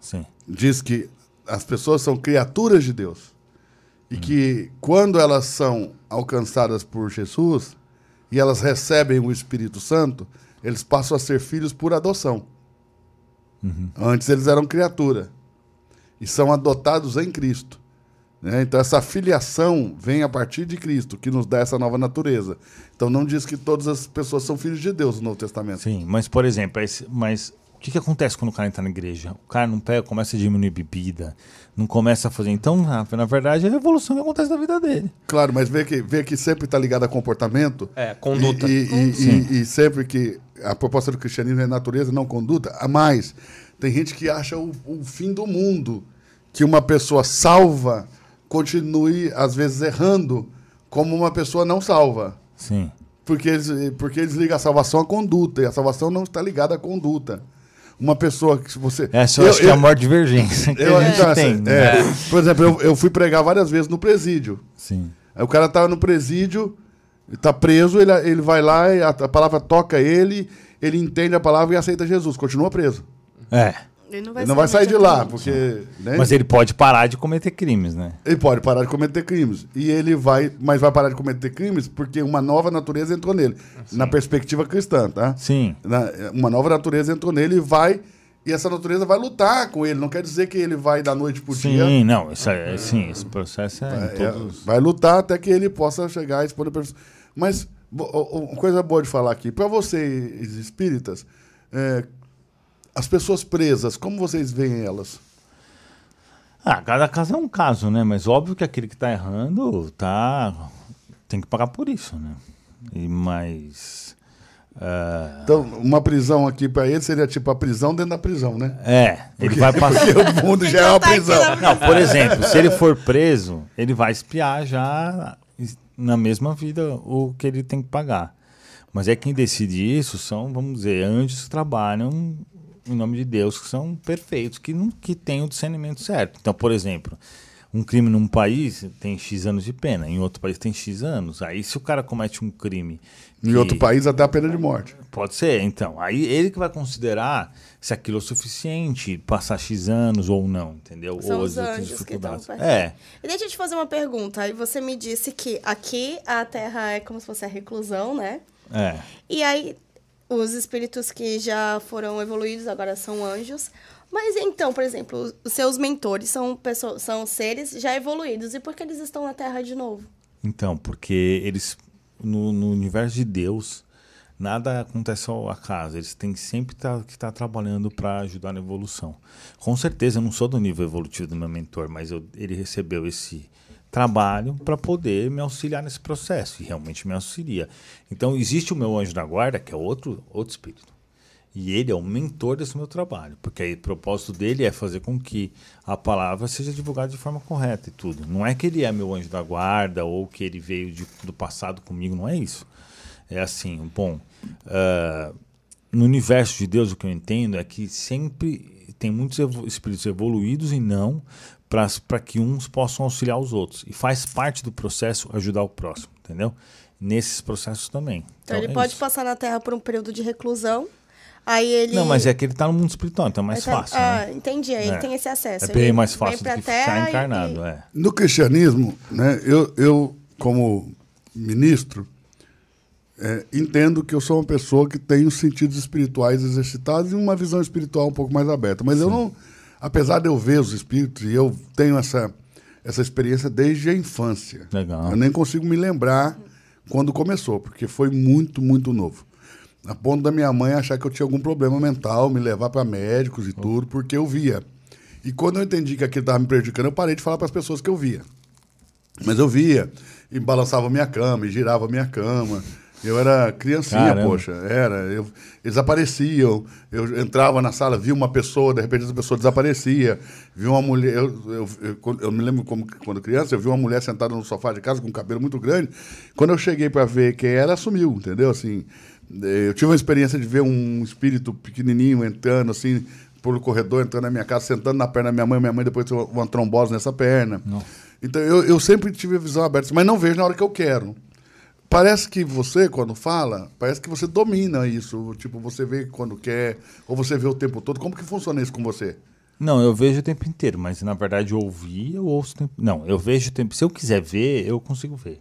Sim. Diz que as pessoas são criaturas de Deus. E que quando elas são alcançadas por Jesus e elas recebem o Espírito Santo, eles passam a ser filhos por adoção. Antes eles eram criatura. E são adotados em Cristo. né? Então essa filiação vem a partir de Cristo, que nos dá essa nova natureza. Então não diz que todas as pessoas são filhos de Deus no Novo Testamento. Sim, mas por exemplo, mas o que, que acontece quando o cara entra na igreja? O cara não pega, começa a diminuir bebida, não começa a fazer. Então, na, na verdade, é a evolução que acontece na vida dele. Claro, mas vê que, vê que sempre está ligado a comportamento. É, conduta. E, e- e- e- e sempre que a proposta do cristianismo é natureza, não conduta. A mais, tem gente que acha o, o fim do mundo que uma pessoa salva continue, às vezes, errando como uma pessoa não salva. Sim. Porque eles, porque eles ligam a salvação à conduta, e a salvação não está ligada à conduta. Uma pessoa que você. Essa eu, acho que é a maior divergência que eu- a gente tem. assim, né? é, Por exemplo, eu, eu fui pregar várias vezes no presídio. Sim. Aí o cara tá no presídio, tá preso, ele, ele vai lá, a, a palavra toca ele, ele entende a palavra e aceita Jesus, continua preso. É. Ele não vai, ele não vai sair de lá, porque. né, Mas ele pode parar de cometer crimes, né? ele pode parar de cometer crimes. E ele vai, mas vai parar de cometer crimes porque uma nova natureza entrou nele. Na perspectiva cristã, tá? Sim. Na- uma nova natureza entrou nele e vai. E essa natureza vai lutar com ele. Não quer dizer que ele vai da noite pro dia. Sim, não, isso é, sim, esse processo é, em É, todos. vai lutar até que ele possa chegar a expor a perfeição. Mas, bo- o- o- uma coisa boa de falar aqui, para vocês espíritas, é, as pessoas presas, como vocês veem elas? Ah, cada caso é um caso, né? Mas óbvio que aquele que tá errando tá. tem que pagar por isso, né? E mas. ah, Então, uma prisão aqui para ele seria tipo a prisão dentro da prisão, né? é, ele vai passar. Porque o mundo já é uma Então tá prisão. Não, por exemplo, se ele for preso, ele vai espiar já na mesma vida o que ele tem que pagar. Mas é quem decide isso são, vamos dizer, anjos que trabalham em nome de Deus, que são perfeitos, que, não, que têm o discernimento certo. Então, por exemplo, um crime num país tem X anos de pena, em outro país tem X anos. Aí, se o cara comete um crime. Em que- outro país, até a pena de morte. Pode ser, então. Aí ele que vai considerar se aquilo é suficiente, passar X anos ou não, entendeu? São ou as outras dificuldades. É. E deixa eu te fazer uma pergunta. Aí você me disse que aqui a Terra é como se fosse a reclusão, né? É. E aí os espíritos que já foram evoluídos agora são anjos. Mas então, por exemplo, os- seus mentores são pessoas, são seres já evoluídos. E por que eles estão na Terra de novo? Então, porque eles, no, no universo de Deus, nada acontece ao acaso. Eles têm sempre tá- que estar trabalhando para ajudar na evolução. Com certeza, eu não sou do nível evolutivo do meu mentor, mas eu- ele recebeu esse trabalho para poder me auxiliar nesse processo. E realmente me auxilia. Então, existe o meu anjo da guarda, que é outro, outro espírito. E ele é o mentor desse meu trabalho, porque aí, o propósito dele é fazer com que a palavra seja divulgada de forma correta e tudo. Não é que ele é meu anjo da guarda ou que ele veio de- do passado comigo, não é isso. É assim, bom, ah, no universo de Deus o que eu entendo é que sempre tem muitos evo- espíritos evoluídos e não para que uns possam auxiliar os outros. E faz parte do processo ajudar o próximo, entendeu? Nesses processos também. Então, ele é pode isso. passar na Terra por um período de reclusão. Aí ele. Não, mas é que ele tá no mundo espiritual, então é mais tá- fácil. Ah, né? entendi. Aí É. ele tem esse acesso. É Ele bem mais vem fácil do que ficar encarnado, e- é. No cristianismo, né, eu, eu como ministro, é, entendo que eu sou uma pessoa que tem os sentidos espirituais exercitados e uma visão espiritual um pouco mais aberta. Mas eu não, apesar de eu ver os espíritos, e eu tenho essa, essa experiência desde a infância. Legal. Eu nem consigo me lembrar quando começou, porque foi muito, muito novo. A ponto da minha mãe achar que eu tinha algum problema mental, me levar para médicos e tudo, porque eu via. E quando eu entendi que aquilo estava me prejudicando, eu parei de falar para as pessoas que eu via. Mas eu via, e balançava a minha cama, e girava a minha cama. Eu era criancinha, Caramba. poxa, era. Eu, eles apareciam, eu entrava na sala, via uma pessoa, de repente essa pessoa desaparecia. Vi uma mulher, eu, eu, eu, me lembro como, quando criança, eu vi uma mulher sentada no sofá de casa com um cabelo muito grande. Quando eu cheguei para ver quem era, ela sumiu, entendeu? Assim, eh, eu tive uma experiência de ver um espírito pequenininho entrando, assim, pelo corredor, entrando na minha casa, sentando na perna da minha mãe. Minha mãe depois teve uma trombose nessa perna. Então, eu, eu sempre tive a visão aberta, mas não vejo na hora que eu quero. Parece que você, quando fala, parece que você domina isso. Tipo, você vê quando quer, ou você vê o tempo todo. Como que funciona isso com você? Não, eu vejo o tempo inteiro, mas na verdade ouvir, eu ouço o tempo. Não, eu vejo o tempo. Se eu quiser ver, eu consigo ver.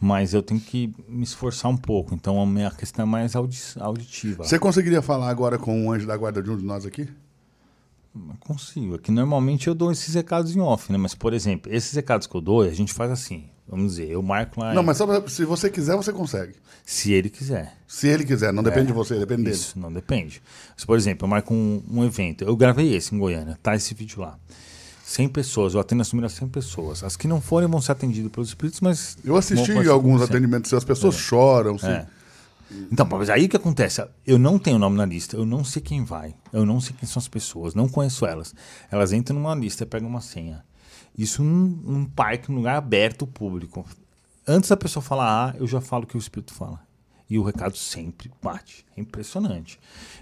Mas eu tenho que me esforçar um pouco. Então a minha questão é mais audi auditiva. Você conseguiria falar agora com o anjo da guarda de um de nós aqui? Eu Consigo. É que normalmente eu dou esses recados em off, né? Mas, por exemplo, esses recados que eu dou, a gente faz assim. Vamos dizer, eu marco lá. Não, mas só pra- se você quiser, você consegue. Se ele quiser. Se ele quiser, não depende de você, depende dele. Isso, não depende. Mas, por exemplo, eu marco um, um evento. Eu gravei esse em Goiânia, tá esse vídeo lá. 100 pessoas, eu atendo as primeiras 100 pessoas. As que não forem vão ser atendidas pelos espíritos, mas. Eu assisti alguns atendimentos as pessoas choram. assim. É. Então, mas aí o que acontece? Eu não tenho nome na lista, eu não sei quem vai, eu não sei quem são as pessoas, não conheço elas. Elas entram numa lista e pegam uma senha. Isso num, num parque, num lugar aberto, público. Antes da pessoa falar A, eu já falo o que o espírito fala. E o recado sempre bate. É impressionante.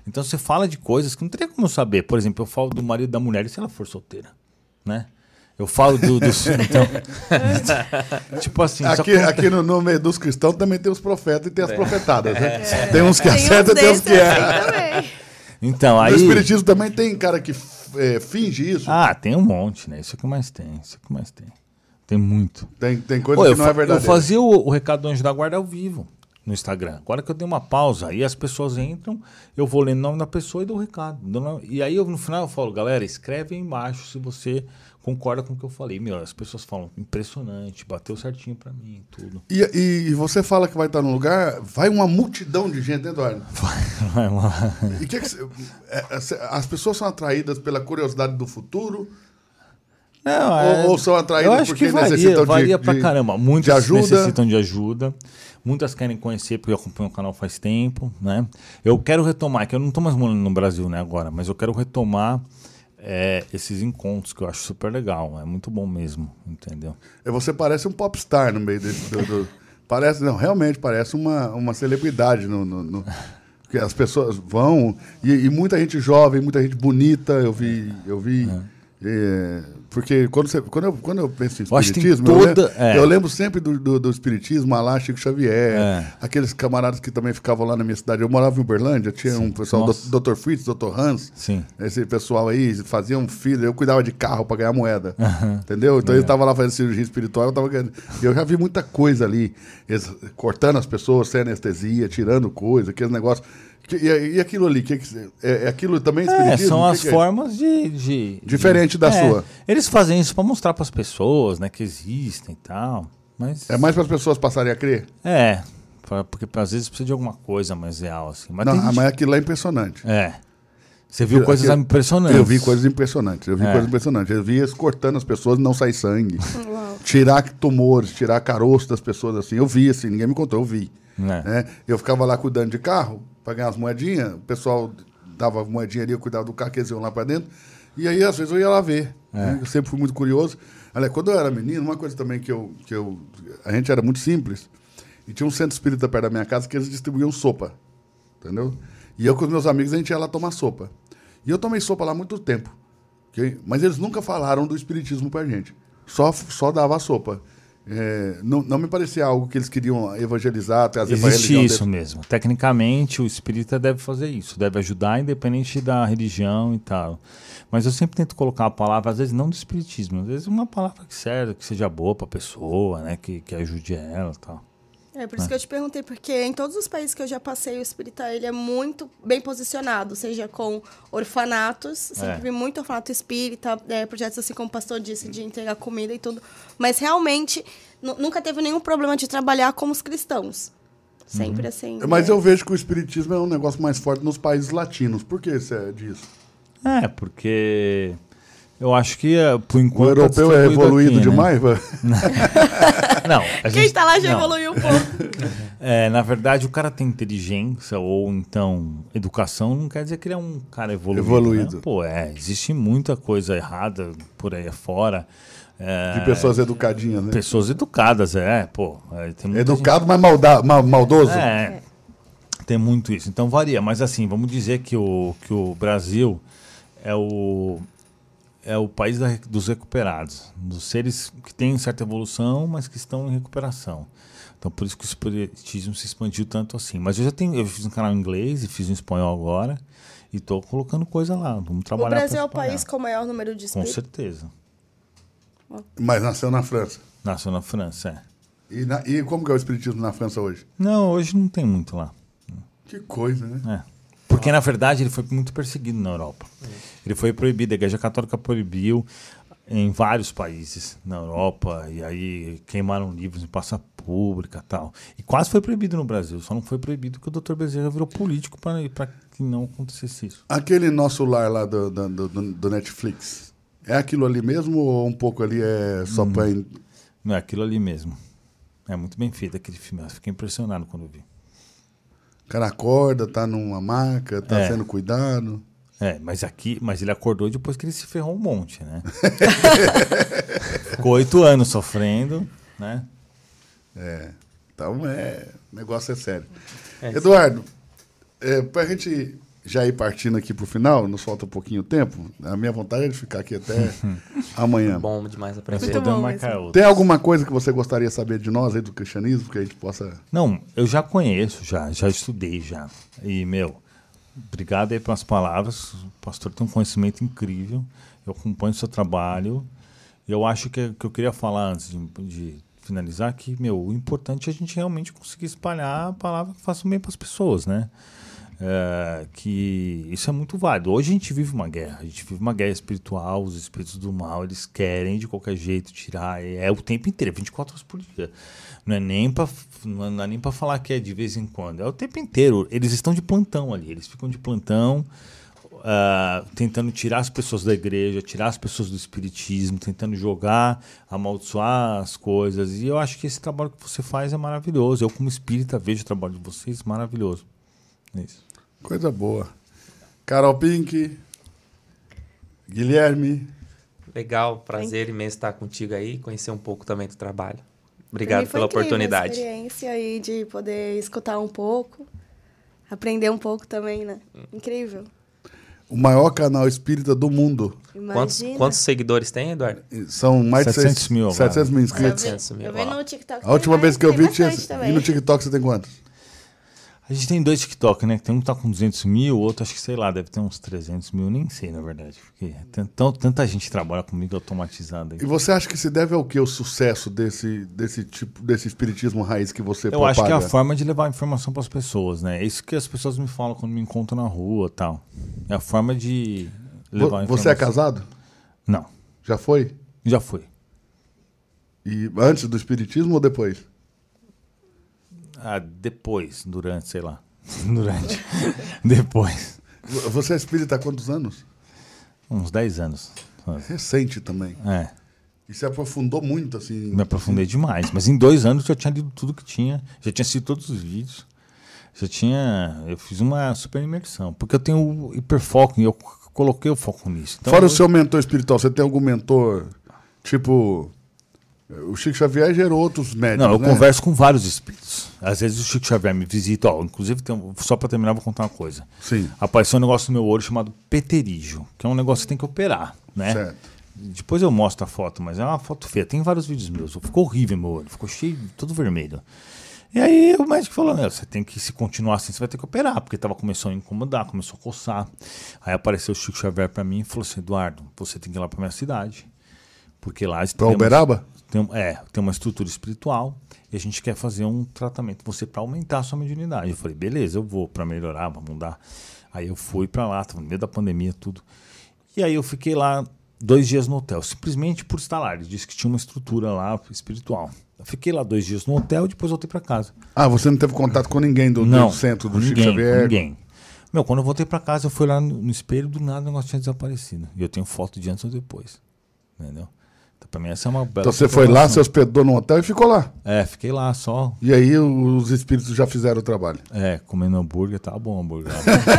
Então você fala de coisas que não teria como eu saber. Por exemplo, eu falo do marido da mulher se ela for solteira. Né? Eu falo do. dos então, tipo assim. Aqui, que- aqui no, no meio dos cristãos também tem os profetas e tem as profetadas, né? Tem uns que acertam e tem uns que erram. Então, aí. No Espiritismo também tem cara que é, finge isso. Ah, tem um monte, né? Isso é o que mais tem. Isso é o que mais tem. Tem muito. Tem, tem coisa que não é verdade. eu fazia o, o recado do Anjo da Guarda ao vivo no Instagram. Agora que eu dei uma pausa, aí as pessoas entram, eu vou lendo o nome da pessoa e dou o recado. E aí eu, no final eu falo, galera, escreve aí embaixo se você concorda com o que eu falei. Meu, as pessoas falam, impressionante, bateu certinho pra mim, tudo. E, e- e você fala que vai estar num lugar, vai uma multidão de gente, né, Eduardo? Vai lá. E que é, é, as pessoas são atraídas pela curiosidade do futuro? Não, Ou- ou são atraídas eu acho porque que varia, necessitam de- varia pra de- caramba. Muitas de ajuda? necessitam de ajuda. Muitas querem conhecer, porque eu acompanho o canal faz tempo, né? Eu quero retomar, que eu não tô mais morando no Brasil, né, agora, mas eu quero retomar é, esses encontros, que eu acho super legal. É muito bom mesmo, entendeu? É, Você parece um popstar no meio desse. do- do- parece, não, realmente parece uma, uma celebridade. No, no- no- que as pessoas vão. E, e muita gente jovem, muita gente bonita. Eu vi. Eu vi é, porque quando, você, quando, eu, quando eu penso em Eu espiritismo, eu, lembro, toda- é. eu lembro sempre do, do, do espiritismo, lá Chico Xavier, É. aqueles camaradas que também ficavam lá na minha cidade. Eu morava em Uberlândia, tinha um pessoal, Nossa. Dr. Fritz, Dr. Hans, Sim. esse pessoal aí faziam filho, eu cuidava de carro para ganhar moeda. Entendeu? Então eu estava lá fazendo cirurgia espiritual, eu tava ganhando. Eu já vi muita coisa ali, eles cortando as pessoas sem anestesia, tirando coisa, aqueles negócios. E, e aquilo ali, que, é, é aquilo também é É, espiritismo? são O que as que é? formas de, de- Diferente de- da é, sua. Eles fazem isso pra mostrar pras pessoas, né, que existem e tal. Mas É mais para as pessoas passarem a crer? É, pra- porque às vezes precisa de alguma coisa mais real, assim. Mas Não, ah, gente- mas aquilo lá é impressionante. É. Você viu coisas aquilo- impressionantes. Eu vi coisas impressionantes. Eu vi É. coisas impressionantes. Eu vi eles cortando as pessoas e não sai sangue. Uau. tirar tumores, tirar caroço das pessoas assim. Eu vi, assim, ninguém me contou, eu vi. É. né? Eu ficava lá cuidando de carro, para ganhar as moedinhas, o pessoal dava moedinha ali, eu cuidava do carro que eles iam lá para dentro. E aí, às vezes, eu ia lá ver. né? Eu sempre fui muito curioso. Aliás, quando eu era menino, uma coisa também que eu, que eu. A gente era muito simples. E tinha um centro espírita perto da minha casa que eles distribuíam sopa. Entendeu? E eu com os meus amigos, a gente ia lá tomar sopa. E eu tomei sopa lá muito tempo. ok? Mas eles nunca falaram do espiritismo pra gente. Só, só dava a sopa. É, não, não me parecia algo que eles queriam evangelizar, trazer pra Existe religião isso mesmo. Tecnicamente, o espírita deve fazer isso, deve ajudar, independente da religião e tal. Mas eu sempre tento colocar a palavra, às vezes não do espiritismo, às vezes uma palavra que serve, que seja boa para a pessoa, né, que, que ajude ela e tal. É por isso que eu te perguntei, porque em todos os países que eu já passei, o espírita ele é muito bem posicionado, seja com orfanatos, sempre É. vi muito orfanato espírita, é, projetos assim como o pastor disse, de entregar comida e tudo. Mas realmente nu- nunca teve nenhum problema de trabalhar como os cristãos. Sempre Uhum. assim. Mas é. eu vejo que o espiritismo é um negócio mais forte nos países latinos. Por que isso é disso? É, porque eu acho que eh, por O enquanto. tá europeu é distribuído evoluído aqui, né? demais? Não, a Quem gente- tá lá já não. evoluiu um pouco. É, na verdade, o cara tem inteligência ou então educação não quer dizer que ele é um cara evoluído. Evoluído. né? Pô, é, existe muita coisa errada por aí afora. É, De pessoas educadinhas, né? pessoas educadas, é, pô. é, Educado, mas malda, ma- maldoso? gente- É, tem muito isso. Então varia, mas assim, vamos dizer que o, que o Brasil é o é o país da- dos recuperados, dos seres que têm certa evolução, mas que estão em recuperação. Então por isso que o espiritismo se expandiu tanto assim. Mas eu já tenho, eu fiz um canal em inglês e fiz um espanhol agora e tô colocando coisa lá. Vamos O trabalhar. pra Brasil é o país com o maior número de Com espíritas. certeza. Mas nasceu na França. Nasceu na França, é. E, na- e como que é o espiritismo na França hoje? Não, hoje não tem muito lá. Que coisa, né? É. Porque, na verdade, ele foi muito perseguido na Europa. Ele foi proibido, a Igreja Católica proibiu em vários países na Europa, e aí queimaram livros em praça pública e tal. E quase foi proibido no Brasil, só não foi proibido porque o Dr. Bezerra virou político para que não acontecesse isso. Aquele nosso lar lá do, do, do- do Netflix, é aquilo ali mesmo ou um pouco ali é só Hum. pra... Não é aquilo ali mesmo. É muito bem feito aquele filme. Eu fiquei impressionado quando vi. O cara acorda, tá numa maca, tá É. sendo cuidado. É, mas aqui, mas ele acordou depois que ele se ferrou um monte, né? Ficou oito anos sofrendo, né? É. Então é. O negócio é sério. É, Eduardo, é, pra gente já ir partindo aqui pro final, nos falta um pouquinho de tempo. A minha vontade é de ficar aqui até amanhã. Bom demais aprender. Muito podemos marcar. Tem alguma coisa que você gostaria de saber de nós aí do cristianismo, que a gente possa. Não, eu já conheço, já, já estudei já. E, meu, obrigado aí pelas palavras. O pastor tem um conhecimento incrível. Eu acompanho o seu trabalho. E eu acho que, que eu queria falar antes de, de finalizar que, meu, o importante é a gente realmente conseguir espalhar a palavra que faça bem para as pessoas, né? É, que isso é muito válido. Hoje a gente vive uma guerra, a gente vive uma guerra espiritual, os espíritos do mal, eles querem de qualquer jeito tirar, é, é o tempo inteiro, é 24 horas por dia. Não é nem para não é nem para falar que é de vez em quando, é o tempo inteiro. Eles estão de plantão ali, eles ficam de plantão, ah, tentando tirar as pessoas da igreja, tirar as pessoas do espiritismo, tentando jogar, amaldiçoar as coisas. E eu acho que esse trabalho que você faz é maravilhoso. Eu, como espírita, vejo o trabalho de vocês maravilhoso. É isso. Coisa boa. Carol Pink, Guilherme. Legal, prazer imenso estar contigo aí, conhecer um pouco também do trabalho. Obrigado pela oportunidade. A experiência aí de poder escutar um pouco, aprender um pouco também, né? Incrível. O maior canal espírita do mundo. Quantos, Imagina. quantos seguidores tem, Eduardo? São mais de 700 seis- mil agora. 700 mil Eu inscritos. vi, 700 mil, eu vi no TikTok. A última vez que eu vi, tinha. E no TikTok você tem quantos? A gente tem dois TikTok, né? Tem um que tá com 200 mil, o outro acho que, sei lá, deve ter uns 300 mil, nem sei, na verdade. Porque tem tão- tanta gente trabalha comigo automatizada. E você acha que se deve ao que o sucesso desse, desse tipo, desse espiritismo raiz que você Eu acho que é a propaga? forma de levar informação para as pessoas, né? É isso que as pessoas me falam quando me encontram na rua tal. É a forma de levar Vo- informação. Você é casado? Não, Já foi? já fui. E antes do espiritismo ou depois? Ah, depois, durante, sei lá. durante. depois. Você é espírita há quantos anos? Uns 10 anos. Recente também. É. E se aprofundou muito, assim. Me aprofundei demais. Mas em dois anos eu já tinha lido tudo que tinha. Já tinha assistido todos os vídeos. Já tinha. Eu fiz uma super imersão. Porque eu tenho o hiperfoco e eu coloquei o foco nisso. Então, Fora o eu- seu mentor espiritual, você tem algum mentor, tipo. O Chico Xavier gerou outros médicos. Não, eu né? converso com vários espíritos. Às vezes o Chico Xavier me visita. Ó, inclusive, tem um- só pra terminar, vou contar uma coisa. Sim. Apareceu um negócio no meu olho chamado peterígio, que é um negócio que tem que operar, né? Certo. Depois eu mostro a foto, mas é uma foto feia. Tem vários vídeos meus. Ficou horrível meu olho, ficou cheio, todo vermelho. E aí o médico falou: "Meu, você tem que, se continuar assim, você vai ter que operar, porque tava, começou a incomodar, começou a coçar. Aí apareceu o Chico Xavier pra mim e falou assim: Eduardo, você tem que ir lá pra minha cidade. Porque lá Pra Uberaba? Tem, é, tem uma estrutura espiritual e a gente quer fazer um tratamento você para aumentar a sua mediunidade. Eu falei, beleza, eu vou para melhorar, para mudar. Aí eu fui para lá, tava no meio da pandemia, tudo. E aí eu fiquei lá dois dias no hotel, simplesmente por estar lá. Ele disse que tinha uma estrutura lá espiritual. Eu fiquei lá dois dias no hotel e depois voltei para casa. Ah, você não teve contato com ninguém do, do Não, centro do com Chico ninguém, Xavier? ninguém. Meu, quando eu voltei para casa, eu fui lá no, no espelho, do nada o negócio tinha desaparecido. E eu tenho foto de antes ou depois. Entendeu? Então, pra mim, essa é uma bela Então você foi lá, se hospedou no hotel e ficou lá. É, fiquei lá só. E aí os espíritos já fizeram o trabalho. É, comendo hambúrguer, tá bom hambúrguer.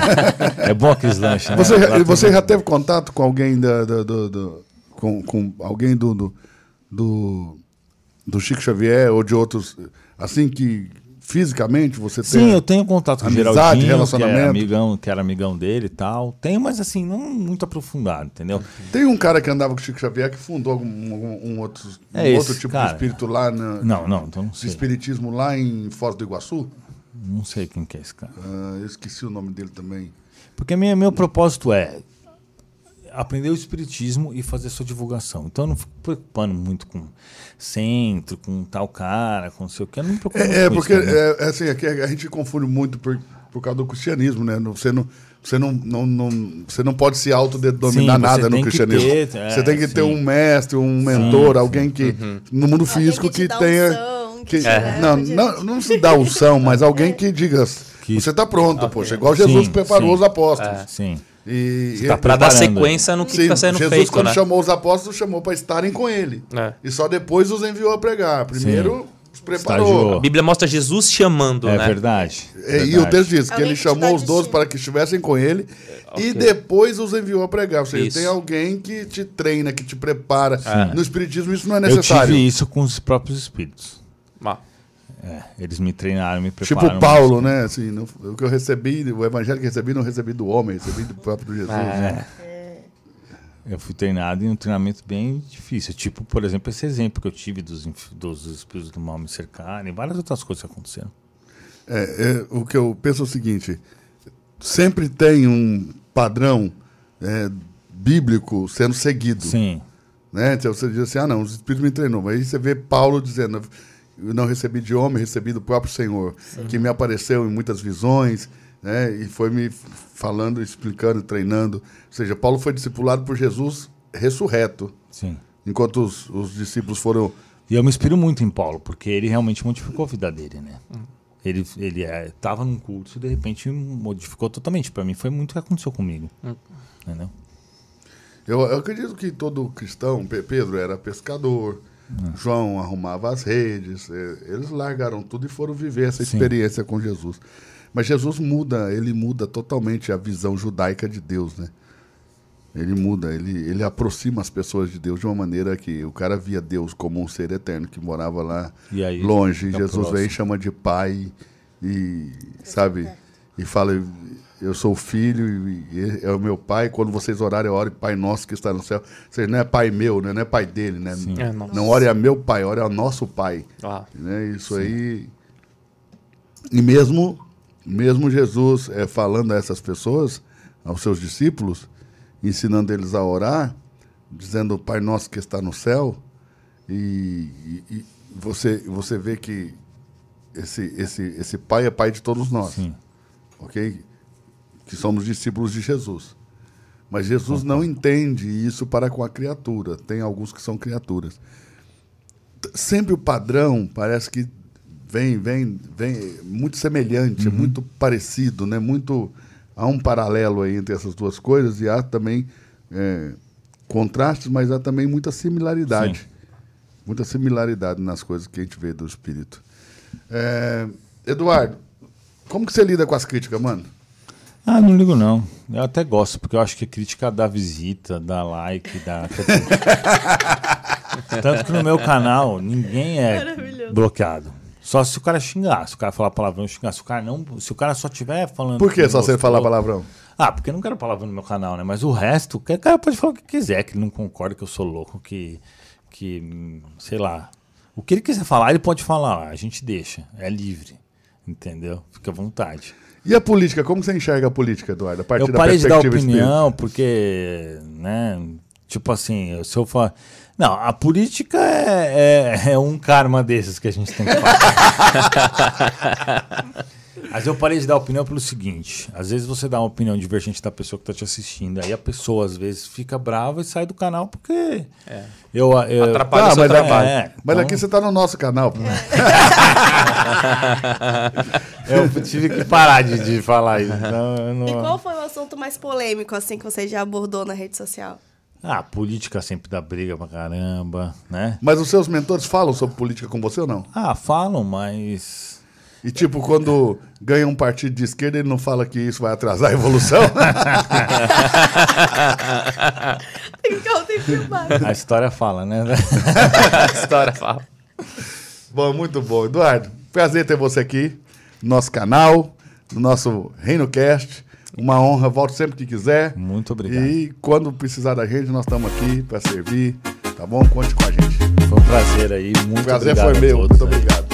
é bom aqueles lanches, né? Você, Lá você já teve contato com alguém da, da- do, do- com, com alguém do, do, do, do Chico Xavier ou de outros, assim que fisicamente você tem? Sim, eu tenho contato com Amizade, Geraldinho, que, relacionamento. é amigão, que era amigão dele e tal. Tenho, mas assim, não muito aprofundado, entendeu? Tem um cara que andava com o Chico Xavier que fundou algum, um, um outro, um É esse outro tipo cara. de espírito lá na, Não, não, então não sei. espiritismo lá em Foz do Iguaçu. Não sei quem que é esse cara. Ah, eu esqueci o nome dele também. Porque minha, meu propósito é aprender o espiritismo e fazer sua divulgação. Então eu não fico preocupando muito com centro, com tal cara, com não sei o que. Eu não me preocupo muito É, é com porque isso, é, é assim, aqui a gente confunde muito por, por causa do cristianismo, né? Você não, você não, não, não- você não pode se autodenominar Sim, nada no que cristianismo. ter, é, você tem que ter sim. um mestre, um mentor, sim. alguém que no mundo Alguém físico que te que, dá tenha unção, que, que leva não, não, não se dá unção, mas alguém que diga Que- você está pronto, poxa, igual Jesus Sim, preparou sim. os apóstolos. Sim. E, tá e- Pra dar sequência no que Sim, está sendo Jesus, feito, quando né? chamou os apóstolos, chamou para estarem com ele. É. E só depois os enviou a pregar. Primeiro os preparou. Estagiou. A Bíblia mostra Jesus chamando, É né? verdade. É, e o verdade. texto diz que Alguém ele chamou os doze para que estivessem com ele ok. e depois os enviou a pregar. Ou seja, Isso. tem alguém que te treina, que te prepara. É. No Espiritismo isso não é Eu necessário. tive isso com os próprios espíritos. Ah, É, eles me treinaram, me Tipo prepararam. Paulo, né? Assim, não- o que eu recebi, o evangelho que recebi, não recebi do homem, recebi do próprio Jesus. É. Eu fui treinado em um treinamento bem difícil. Tipo, por exemplo, esse exemplo que eu tive dos, dos espíritos do mal me cercarem, várias outras coisas que aconteceram. É, é, o que eu penso é o seguinte: sempre tem um padrão é, bíblico sendo seguido. Sim. Né? Então você diz assim, ah não, os Espíritos me treinou. Mas aí você vê Paulo dizendo, eu não recebi de homem, recebi do próprio Senhor, que me apareceu em muitas visões, né? E foi me falando, explicando, treinando. Ou seja, Paulo foi discipulado por Jesus ressurreto, Sim. enquanto os, os discípulos foram... E eu me inspiro muito em Paulo, porque ele realmente modificou a vida dele, né? Ele, ele é, tava num curso e de repente modificou totalmente. Pra mim foi muito o que aconteceu comigo. Entendeu? Eu, eu acredito que todo cristão, Pe- Pedro era pescador, João arrumava as redes, eles largaram tudo e foram viver essa Sim. experiência com Jesus. Mas Jesus muda, ele muda totalmente a visão judaica de Deus, né? Ele muda, ele, ele aproxima as pessoas de Deus de uma maneira que o cara via Deus como um ser eterno que morava lá E aí, longe. E fica Jesus próximo. vem e chama de pai e, sabe, e fala, eu sou o filho e, é o meu pai. Quando vocês orarem, ore Pai nosso que está no céu. Ou seja, não é pai meu, né? não é pai dele, né? É, nosso. Não ore a meu pai, ore ao nosso pai. Ah, Né? Isso aí. E mesmo, mesmo Jesus é, falando a essas pessoas, aos seus discípulos, ensinando eles a orar, dizendo Pai nosso que está no céu, e, e- e você, você vê que esse, esse, esse Pai é Pai de todos nós, Sim. Ok? Que somos discípulos de Jesus. Mas Jesus não entende isso para com a criatura. Tem alguns que são criaturas sempre o padrão parece que vem vem vem muito semelhante Uhum. muito parecido né muito há um paralelo aí entre essas duas coisas e há também é, contrastes mas há também muita similaridade Muita similaridade nas coisas que a gente vê do espírito. É, Eduardo, como que você lida com as críticas, mano? Ah, não ligo não. Eu até gosto, porque eu acho que a crítica dá visita, dá like, dá. Tanto que no meu canal ninguém é bloqueado. Só se o cara xingar, se o cara falar palavrão xingar. Se o cara não. Se o cara só tiver falando. Por que só você falar palavrão? Ah, porque eu não quero palavrão no meu canal, né? Mas o resto, o cara pode falar o que quiser, que ele não concorda, que eu sou louco, que. que sei lá. O que ele quiser falar, ele pode falar. A gente deixa. É livre. Entendeu? Fica à vontade. E a política? Como você enxerga a política, Eduardo? A partir eu da parei de dar perspectiva opinião porque, né, tipo assim, se eu falar... Não, a política é, é, é um karma desses que a gente tem que fazer. Mas eu parei de dar opinião pelo seguinte, às vezes você dá uma opinião divergente da pessoa que está te assistindo, aí a pessoa às vezes fica brava e sai do canal porque eu, eu Atrapalha Ah, o seu mas, trabalho. É, Mas então- aqui você tá no nosso canal. eu tive que parar de, de falar isso. Eu não- E qual foi o assunto mais polêmico, assim, que você já abordou na rede social? Ah, política sempre dá briga pra caramba, né? Mas os seus mentores falam sobre política com você ou não? Ah, falam, mas E tipo, quando ganha um partido de esquerda, ele não fala que isso vai atrasar a evolução? Tem que tem filmado. A história fala, né? A história fala. bom, muito bom. Eduardo, prazer ter você aqui no nosso canal, no nosso Reino Cast. Uma honra, volte sempre que quiser. Muito obrigado. E quando precisar da gente, nós estamos aqui para servir. Tá bom? Conte com a gente. Foi um prazer aí. Muito O prazer obrigado foi a meu. todos Muito obrigado.